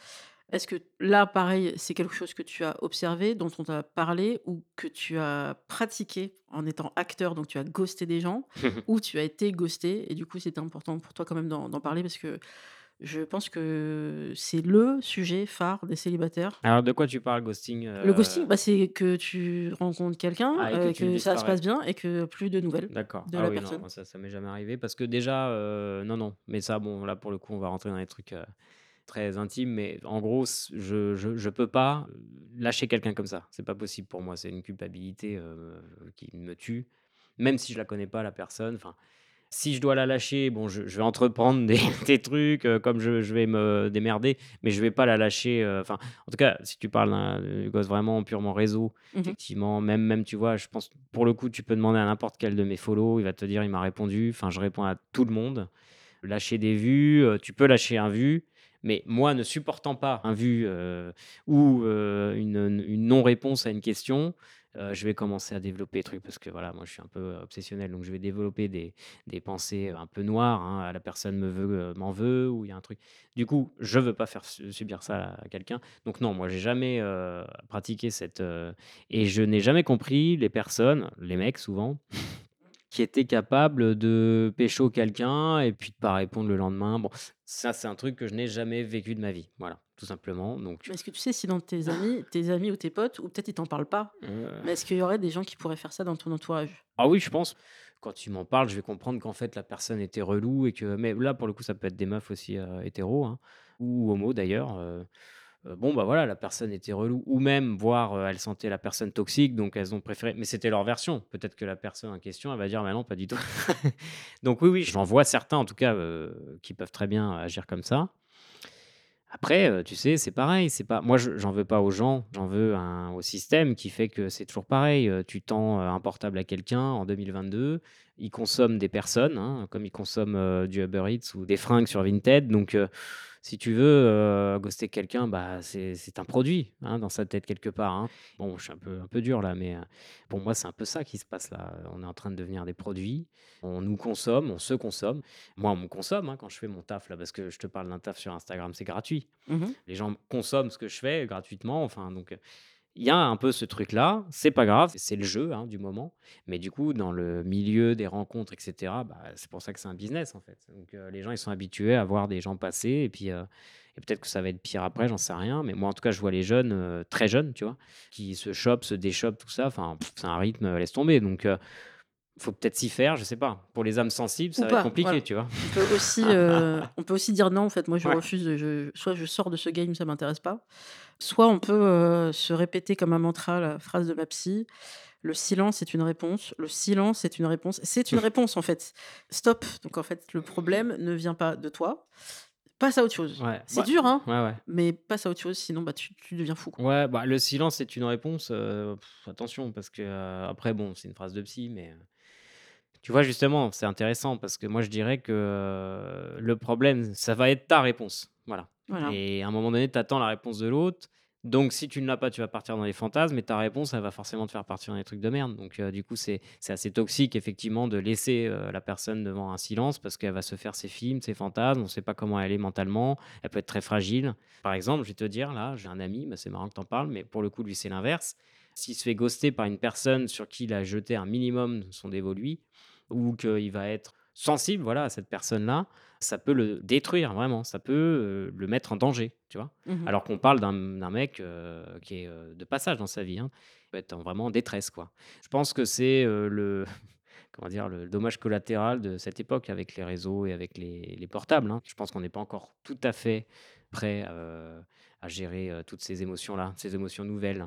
Est-ce que là, pareil, c'est quelque chose que tu as observé, dont on t'a parlé ou que tu as pratiqué en étant acteur, donc tu as ghosté des gens ou tu as été ghosté et du coup, c'était important pour toi quand même d'en parler parce que je pense que c'est le sujet phare des célibataires. Alors de quoi tu parles ghosting, Le ghosting, bah, c'est que tu rencontres quelqu'un, Ah que que ça se passe bien et que plus de nouvelles D'accord. de Ah la oui, non, personne. ça, ça m'est jamais arrivé parce que déjà, heu, non, non, mais ça, bon, là, pour le coup, on va rentrer dans des trucs, très intimes, mais en gros, je je je peux pas, lâcher quelqu'un comme ça. C'est pas possible pour moi, c'est une culpabilité, qui me tue, même si je la connais pas la personne, enfin Si je dois la lâcher, bon, je je vais entreprendre des des trucs, heu, comme je je vais me démerder, mais je vais pas la lâcher, heu, enfin, en tout cas, si tu parles d'un du gosse vraiment purement réseau, Mmh mh. effectivement, même même, tu vois, je pense, pour le coup, tu peux demander à n'importe quel de mes follow, il va te dire: «Il m'a répondu». Enfin, je réponds à tout le monde. Lâcher des vues, tu peux lâcher un vu, mais moi, ne supportant pas un vu, ou une non-réponse à une question, heu, je vais commencer à développer des trucs parce que voilà, moi, je suis un peu obsessionnel, donc je vais développer des des pensées un peu noires, hein. «Ah, la personne me veut, heu, m'en veut» ou il y a un truc. Du coup, je veux pas faire su subir ça à quelqu'un. Donc non, moi, j'ai jamais, heu, pratiqué cette, et je n'ai jamais compris les personnes, les mecs souvent, qui était capable de pécho quelqu'un et puis de pas répondre le lendemain. Bon, ça, c'est un truc que je n'ai jamais vécu de ma vie. Voilà, tout simplement. Donc, est-ce que tu sais si dans tes amis tes amis ou tes potes ou peut-être ils t'en parlent pas, heu, mais est-ce qu'il y aurait des gens qui pourraient faire ça dans ton entourage? ah oui, je pense. Quand tu m'en parles, je vais comprendre qu'en fait, la personne était relou et que mais là, pour le coup, ça peut être des meufs aussi, heu, hétéros, hein, ou homo d'ailleurs, heu heu, bon, bah, voilà, la personne était relou ou même voire, heu, elles sentaient la personne toxique, donc elles ont préféré mais c'était leur version. Peut-être que la personne en question, elle va dire: «Bah, non, pas du tout». Donc oui, oui, j'en vois certains en tout cas, heu, qui peuvent très bien agir comme ça. Après, tu sais, c'est pareil, c'est pas moi, je j'en veux pas aux gens, j'en veux un au système qui fait que c'est toujours pareil, tu tends, un portable à quelqu'un en 2022, il consomme des personnes, hein, comme il consomme, heu, du Uber Eats ou des fringues sur Vinted donc heu, si tu veux, heu, ghoster quelqu'un, bah, c'est un produit, hein, dans sa tête quelque part, hein. Bon, je suis un peu un peu dur là, mais heu, pour moi, c'est un peu ça qui se passe là, on est en train de devenir des produits, on nous consomme, on se consomme. Moi, on me consomme, quand je fais mon taf là, parce que je te parle d'un taf sur Instagram, c'est gratuit. Mmh mh. Les gens consomment ce que je fais gratuitement, enfin donc, il y a un peu ce truc-là, c'est pas grave, c'est le jeu, hein, du moment. Mais du coup, dans le milieu des rencontres et cetera, bah, c'est pour ça que c'est un business, en fait. Donc, heu, les gens, ils sont habitués à voir des gens passer et puis, heu et peut-être que ça va être pire après, j'en sais rien. Mais moi, en tout cas, je vois les jeunes, heu, très jeunes, tu vois? Qui se chopent, se déchopent, tout ça, enfin, c'est un rythme, laisse tomber. Donc, faut peut-être s'y faire, je sais pas. Pour les âmes sensibles, Ou ça va être compliqué, voilà. tu vois? On peut aussi, heu, on peut aussi dire: «Non, en fait, moi je Ouais. refuse, je soit je sors de ce game, ça m'intéresse pas». Soit on peut, heu, se répéter comme un mantra la phrase de ma psy: «Le silence est une réponse, le silence est une réponse». C'est une réponse, en fait. Stop. Donc en fait, le problème ne vient pas de toi. Passe à autre chose. Ouais, C'est dur, hein, mais passe à autre chose, sinon, bah, tu tu deviens fou, quoi. Ouais, bah, le silence est une réponse, heu, attention parce que, après bon, c'est une phrase de psy, mais, tu vois justement, c'est intéressant parce que moi je dirais que, heu, le problème, ça va être ta réponse, voilà Voilà. et à un moment donné, tu attends la réponse de l'autre, Donc si tu ne l'as pas, tu vas partir dans les fantasmes et ta réponse, elle va forcément te faire partir dans des trucs de merde. Donc heu, du coup, c'est assez toxique effectivement de laisser, heu, la personne devant un silence parce qu'elle va se faire ses films, ses fantasmes, on ne sait pas comment elle est mentalement, elle peut être très fragile. Par exemple, je vais te dire là, j'ai un ami, bah, c'est marrant que tu en parles, mais pour le coup, lui, c'est l'inverse. S'il se fait ghoster par une personne sur qui il a jeté un minimum son dévolu ou qu'il va être sensible, voilà, à cette personne-là, ça peut le détruire vraiment, ça peut, heu, le mettre en danger, tu vois? Mmh Alors qu'on parle d'un mec, heu, qui est, heu, de passage dans sa vie, hein. Il peut être en vraiment en détresse, quoi. Je pense que c'est, le comment dire? Le dommage collatéral de cette époque avec les réseaux et avec les les portables, hein. Je pense qu'on n'est pas encore tout à fait prêt, à gérer, toutes ces émotions-là, ces émotions nouvelles.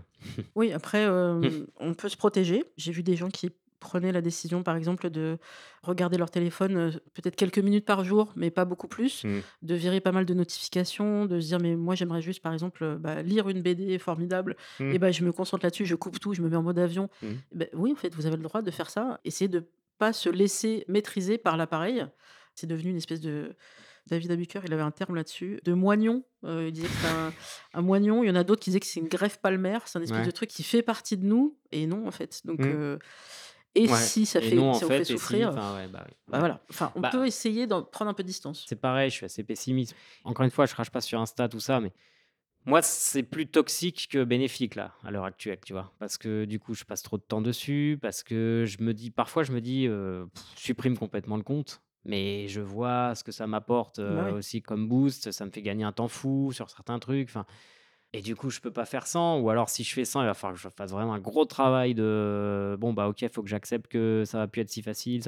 Oui, après, on peut se protéger. J'ai vu des gens qui prenaient la décision, par exemple, de regarder leur téléphone, heu, peut-être quelques minutes par jour, mais pas beaucoup plus, Mmh. de virer pas mal de notifications, de se dire: «Mais moi, j'aimerais juste, par exemple, heu, bah, lire une BD formidable Mmh. et bah, je me concentre là-dessus, je coupe tout, je me mets en mode avion». Mmh. Beh, oui, en fait, vous avez le droit de faire ça. Essayez de pas se laisser maîtriser par l'appareil. C'est devenu une espèce de David Abiker, il avait un terme là-dessus, de moignon. Heu, il disait que c'était un un moignon. Il y en a d'autres qui disaient que c'est une greffe palmaire. C'est un espèce de truc qui fait partie de nous et non, en fait. Donc Mmh. Et Ouais si ça et fait non, en ça vous fait fait et si, souffrir, enfin, ouais, bah, oui. bah, voilà. Enfin, on Bah peut essayer d'en prendre un peu de distance. C'est pareil, je suis assez pessimiste. Encore une fois, je crache pas sur Insta, tout ça, mais moi, c'est plus toxique que bénéfique, là, à l'heure actuelle, tu vois? Parce que du coup, je passe trop de temps dessus, parce que je me dis parfois, je me dis, heu, supprime complètement le compte, mais je vois ce que ça m'apporte, oui. aussi comme boost, ça me fait gagner un temps fou sur certains trucs, enfin et du coup, je peux pas faire sans ou alors si je fais sans, il va falloir que je fasse vraiment un gros travail de bon, bah, OK, il faut que j'accepte que ça va plus être si facile,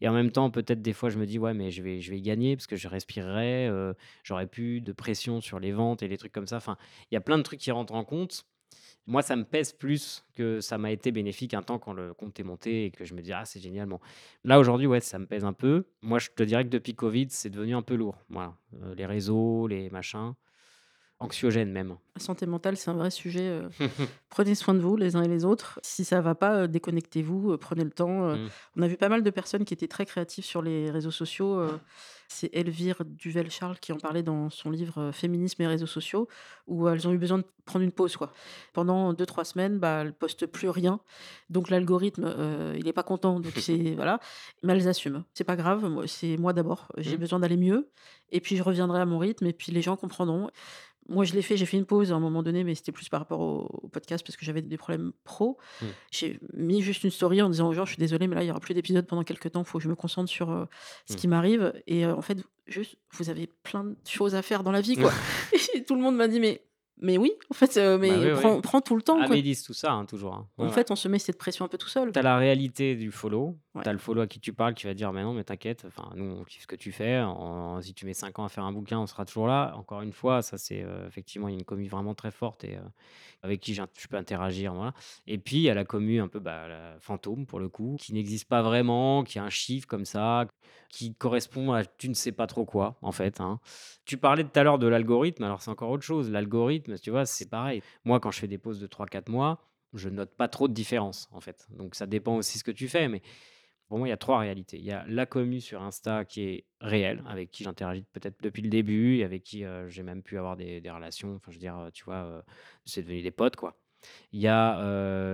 et en même temps, peut-être des fois, je me dis: «Ouais, mais je vais je vais gagner parce que je respirerai, heu, j'aurai plus de pression sur les ventes et les trucs comme ça». Enfin, il y a plein de trucs qui rentrent en compte. Moi, ça me pèse plus que ça m'a été bénéfique un temps quand le compte est monté et que je me dis: «Ah, c'est génial». Bon, là, aujourd'hui, ouais, ça me pèse un peu. Moi, je te dirais que depuis covid, c'est devenu un peu lourd. Voilà, heu, les réseaux, les machins, anxiogène même. La santé mentale, c'est un vrai sujet, heu, prenez soin de vous les uns et les autres. Si ça va pas, heu, déconnectez-vous, heu, prenez le temps. Mmh. On a vu pas mal de personnes qui étaient très créatives sur les réseaux sociaux. C'est Elvire Duvel-Charles qui en parlait dans son livre, «Féminisme et réseaux sociaux», où elles ont eu besoin de prendre une pause, quoi. Pendant deux trois semaines, bah, elles postent plus rien. Donc l'algorithme, il est pas content, donc c'est voilà, mais elles assument. C'est pas grave, c'est moi d'abord, j'ai Mmh. besoin d'aller mieux et puis je reviendrai à mon rythme et puis les gens comprendront. Moi, je l'ai fait, j'ai fait une pause à un moment donné, mais c'était plus par rapport au au podcast parce que j'avais des problèmes pro. Mmh. J'ai mis juste une story en disant aux gens: «Je suis désolée, mais là, il y aura plus d'épisodes pendant quelques temps, il faut que je me concentre sur, heu, ce Mmh. qui m'arrive» et heu, en fait, juste, vous avez plein de choses à faire dans la vie, quoi et tout le monde m'a dit: «Mais mais oui, en fait, heu, Bah, mais oui, prends oui. prends tout le temps, Ah, quoi». mais ils disent tout ça, hein, toujours, hein. En ouais. fait, on se met cette pression un peu tout seul. Tu as la réalité du follow, Ouais. tu le follow à qui tu parles qui va dire: «Mais non, mais t'inquiète, nous, on kiffe ce que tu fais, si tu mets 5 ans à faire un bouquin, on sera toujours là». Encore une fois, ça c'est, heu, effectivement, il y a une commu vraiment très forte et heu, avec qui je peux interagir, et puis il y a la commu un peu, bah, fantôme pour le coup, qui n'existe pas vraiment, qui est un chiffre comme ça, qui correspond à tu ne sais pas trop quoi, en fait, hein. Tu parlais tout à l'heure de l'algorithme, alors c'est encore autre chose. L'algorithme, tu vois, c'est pareil. Moi, quand je fais des pauses de trois quatre mois, je note pas trop de différence, en fait. Donc ça dépend aussi ce que tu fais, mais pour moi, il y a 3 réalités. Il y a la commu sur Insta qui est réelle, avec qui j'interagis peut-être depuis le début et avec qui, heu, j'ai même pu avoir des relations, enfin, je veux dire, heu, tu vois, heu, c'est devenu des potes, quoi. Il y a,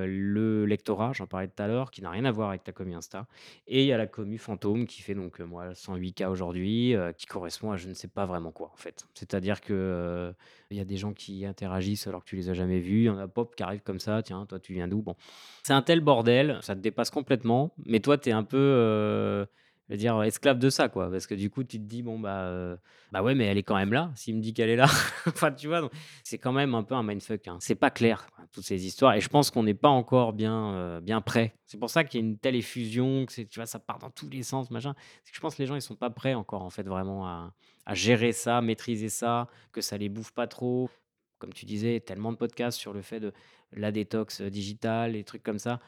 le lectorat, j'en parlais tout à l'heure, qui n'a rien à voir avec la commu Insta et il y a la commu fantôme qui fait donc, moi 108 K aujourd'hui, heu, qui correspond à je ne sais pas vraiment quoi, en fait. C'est-à-dire que, il y a des gens qui interagissent alors que tu les as jamais vus, il y en a pop qui arrivent comme ça: «Tiens, toi tu viens d'où?» bon, c'est un tel bordel, ça te dépasse complètement, mais toi tu es un peu, je veux dire, esclave de ça, quoi. Parce que du coup tu te dis: «Bon bah, heu, bah, ouais, mais elle est quand même là, s'il me dit qu'elle est là». Enfin, tu vois? C'est quand même un peu un mindfuck, hein. C'est pas clair, quoi, toutes ces histoires et je pense qu'on n'est pas encore bien, heu, bien prêt. C'est pour ça qu'il y a une telle effusion, que tu vois, ça part dans tous les sens, machin. Je pense que les gens, ils sont pas prêts encore, en fait, vraiment à à gérer ça, maîtriser ça, que ça les bouffe pas trop. Comme tu disais, tellement de podcasts sur le fait de la détox, heu, digitale, les trucs comme ça.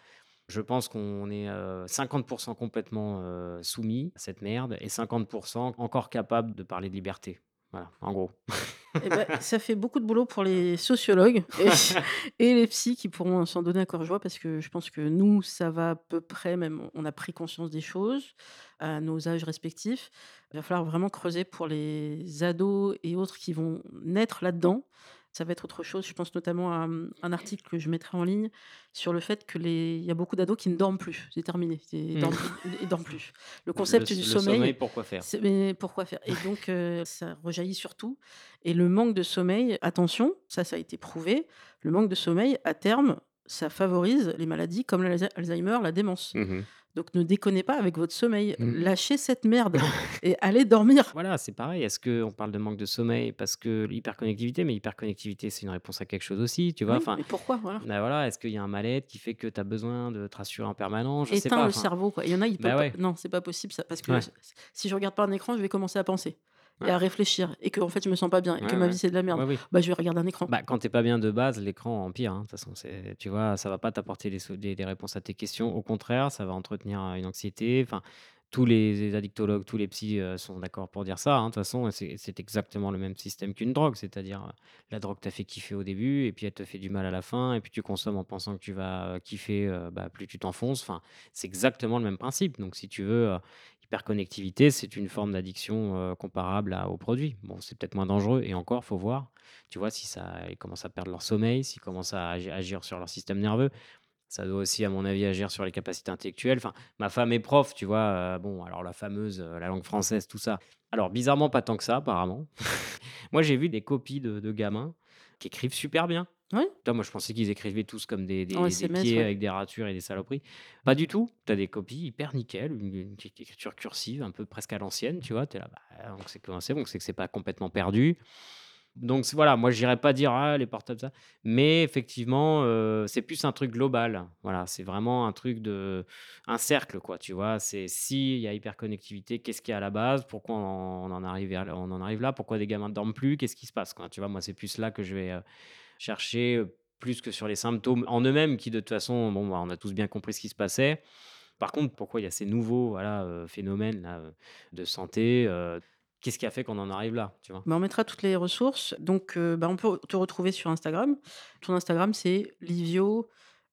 Je pense qu'on est, heu, 50 complètement, heu, soumis à cette merde et 50% encore capable de parler de liberté. Voilà, en gros. Et bah, ça fait beaucoup de boulot pour les sociologues et et les psys qui pourront s'en donner à cœur joie parce que je pense que nous, ça va à peu près, même on a pris conscience des choses à nos âges respectifs. Il va falloir vraiment creuser pour les ados et autres qui vont naître là-dedans. Ça va être autre chose. Je pense notamment à, mmh, un article que je mettrai en ligne sur le fait que les il y a beaucoup d'ados qui ne dorment plus. C'est terminé, ils Mmh. dorment plus ils dorment plus. Le concept du le sommeil, sommeil, pourquoi faire? mais pourquoi faire? Et donc heu, ça rejaillit sur tout et le manque de sommeil, attention, ça, ça a été prouvé, le manque de sommeil, à terme, ça favorise les maladies comme l'alzhei Alzheimer, la démence. Mmh mh. Donc ne déconnez pas avec votre sommeil. Mmh. Lâchez cette merde et allez dormir. Voilà, c'est pareil. Est-ce qu'on parle de manque de sommeil parce que l'hyperconnectivité, mais l'hyperconnectivité, c'est une réponse à quelque chose aussi, tu vois? Oui, Enfin, mais pourquoi? Voilà. bah, voilà, est-ce qu'il y a un mal-être qui fait que tu as besoin de te rassurer en permanence? Je sais Éteins pas, le enfin, cerveau, quoi. Il y en a, ils peuvent bah, pas ouais. non, c'est pas possible ça, parce que Ouais. si je regarde pas un écran, je vais commencer à penser et à réfléchir et qu'en fait, je me sens pas bien et Ouais, que ma vie, c'est de la merde. Oui. Bah, je vais regarder un écran. Bah, quand tu es pas bien de base, l'écran empire, hein, de toute façon, c'est tu vois? Ça va pas t'apporter des des réponses à tes questions. Au contraire, ça va entretenir, heu, une anxiété. Enfin, tous les les addictologues, tous les psys, heu, sont d'accord pour dire ça, hein, de toute façon c'est exactement le même système qu'une drogue. C'est-à-dire, heu, la drogue t'a fait kiffer au début et puis elle te fait du mal à la fin et puis tu consommes en pensant que tu vas, kiffer, bah, plus tu t'enfonces. Enfin, c'est exactement le même principe. Donc si tu veux, heu, hyperconnectivité, c'est une forme d'addiction, heu, comparable à aux produits. Bon, c'est peut-être moins dangereux et encore, faut voir. Tu vois, si ça ils commencent à perdre leur sommeil, s'ils commencent à agi agir sur leur système nerveux. Ça doit aussi, à mon avis, agir sur les capacités intellectuelles. Enfin, ma femme est prof, tu vois? Heu, bon, alors la fameuse, heu, la langue française, tout ça. Alors bizarrement, pas tant que ça, apparemment. Moi, j'ai vu des copies de de gamins qui écrivent super bien. Oui. Moi, je pensais qu'ils écrivaient tous comme des des En des SMS, pieds ouais. avec des ratures et des saloperies. Pas du tout. Tu as des copies hyper nickel, une une écriture cursive, un peu presque à l'ancienne, tu vois? Tu es là, bah, donc c'est que c'est bon, c'est que c'est pas complètement perdu. Donc voilà, moi j'irais pas dire: «Ah les portables ça», mais effectivement, heu, c'est plus un truc global. Voilà, c'est vraiment un truc de un cercle quoi, tu vois? C'est s'il y a hyperconnectivité, qu'est-ce qu'il y a à la base? Pourquoi on on en arrive on en arrive là? Pourquoi des gamins ne dorment plus? Qu'est-ce qui se passe quoi? Tu vois? Moi, c'est plus là que je vais, heu, chercher, plus que sur les symptômes en eux-mêmes qui de toute façon, bon, bah, on a tous bien compris ce qui se passait. Par contre, pourquoi il y a ces nouveaux, voilà, heu, de santé, qu'est-ce qui a fait qu'on en arrive là? Tu vois? Bah, on mettra toutes les ressources. Donc heu, bah, on peut te retrouver sur Instagram. Ton Instagram, c'est Livio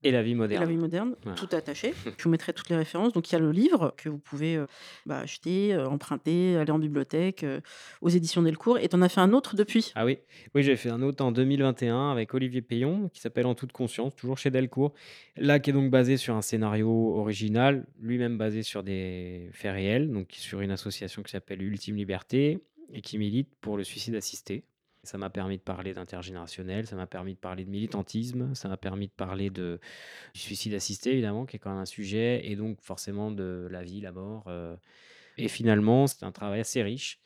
Et la vie et la moderne. vie moderne, Voilà. tout attaché. Je vous mettrai toutes les références. Donc il y a le livre que vous pouvez, heu, bah, acheter, heu, emprunter, aller en bibliothèque, heu, aux éditions Delcourt et tu en as fait un autre depuis? Ah oui, oui, j'ai fait un autre en 2021 avec Olivier Payon qui s'appelle En toute conscience, toujours chez Delcourt. Là, qui est donc basé sur un scénario original, lui-même basé sur des faits réels, donc sur une association qui s'appelle Ultime Liberté et qui milite pour le suicide assisté. Ça m'a permis de parler d'intergénérationnel, ça m'a permis de parler de militantisme, ça m'a permis de parler de du suicide assisté évidemment, qui est quand même un sujet et donc forcément de la vie, la mort, heu et finalement, c'est un travail assez riche.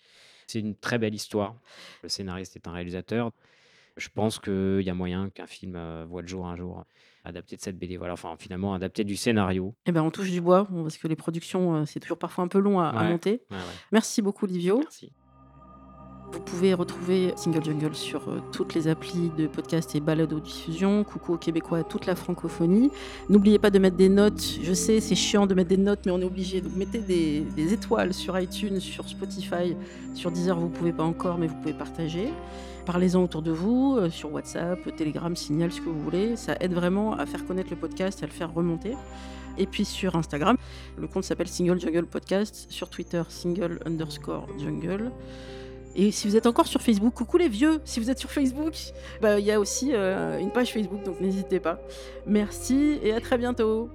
C'est une très belle histoire. Le scénariste est un réalisateur. Je pense qu'il y a moyen qu'un film, heu, voit le jour un jour, adapté de cette BD. Voilà, enfin finalement adapté du scénario. Eh ben, on touche du bois, parce que les productions, heu, c'est toujours parfois un peu long à monter. ouais, ouais. Merci beaucoup Livio. Merci. Vous pouvez retrouver Single Jungle sur euh, toutes les applis de podcast et balado-diffusion. Coucou aux Québécois et toute la francophonie. N'oubliez pas de mettre des notes. Je sais, c'est chiant de mettre des notes, mais on est obligé. Donc mettez des, des étoiles sur iTunes, sur Spotify, sur Deezer. Vous pouvez pas encore, mais vous pouvez partager. Parlez-en autour de vous, euh, sur WhatsApp, Telegram, Signal, ce que vous voulez. Ça aide vraiment à faire connaître le podcast, à le faire remonter. Et puis sur Instagram, le compte s'appelle Single Jungle Podcast. Sur Twitter, single underscore jungle. Et si vous êtes encore sur Facebook, coucou les vieux, si vous êtes sur Facebook, bah, il y a aussi euh, une page Facebook, donc n'hésitez pas. Merci et à très bientôt.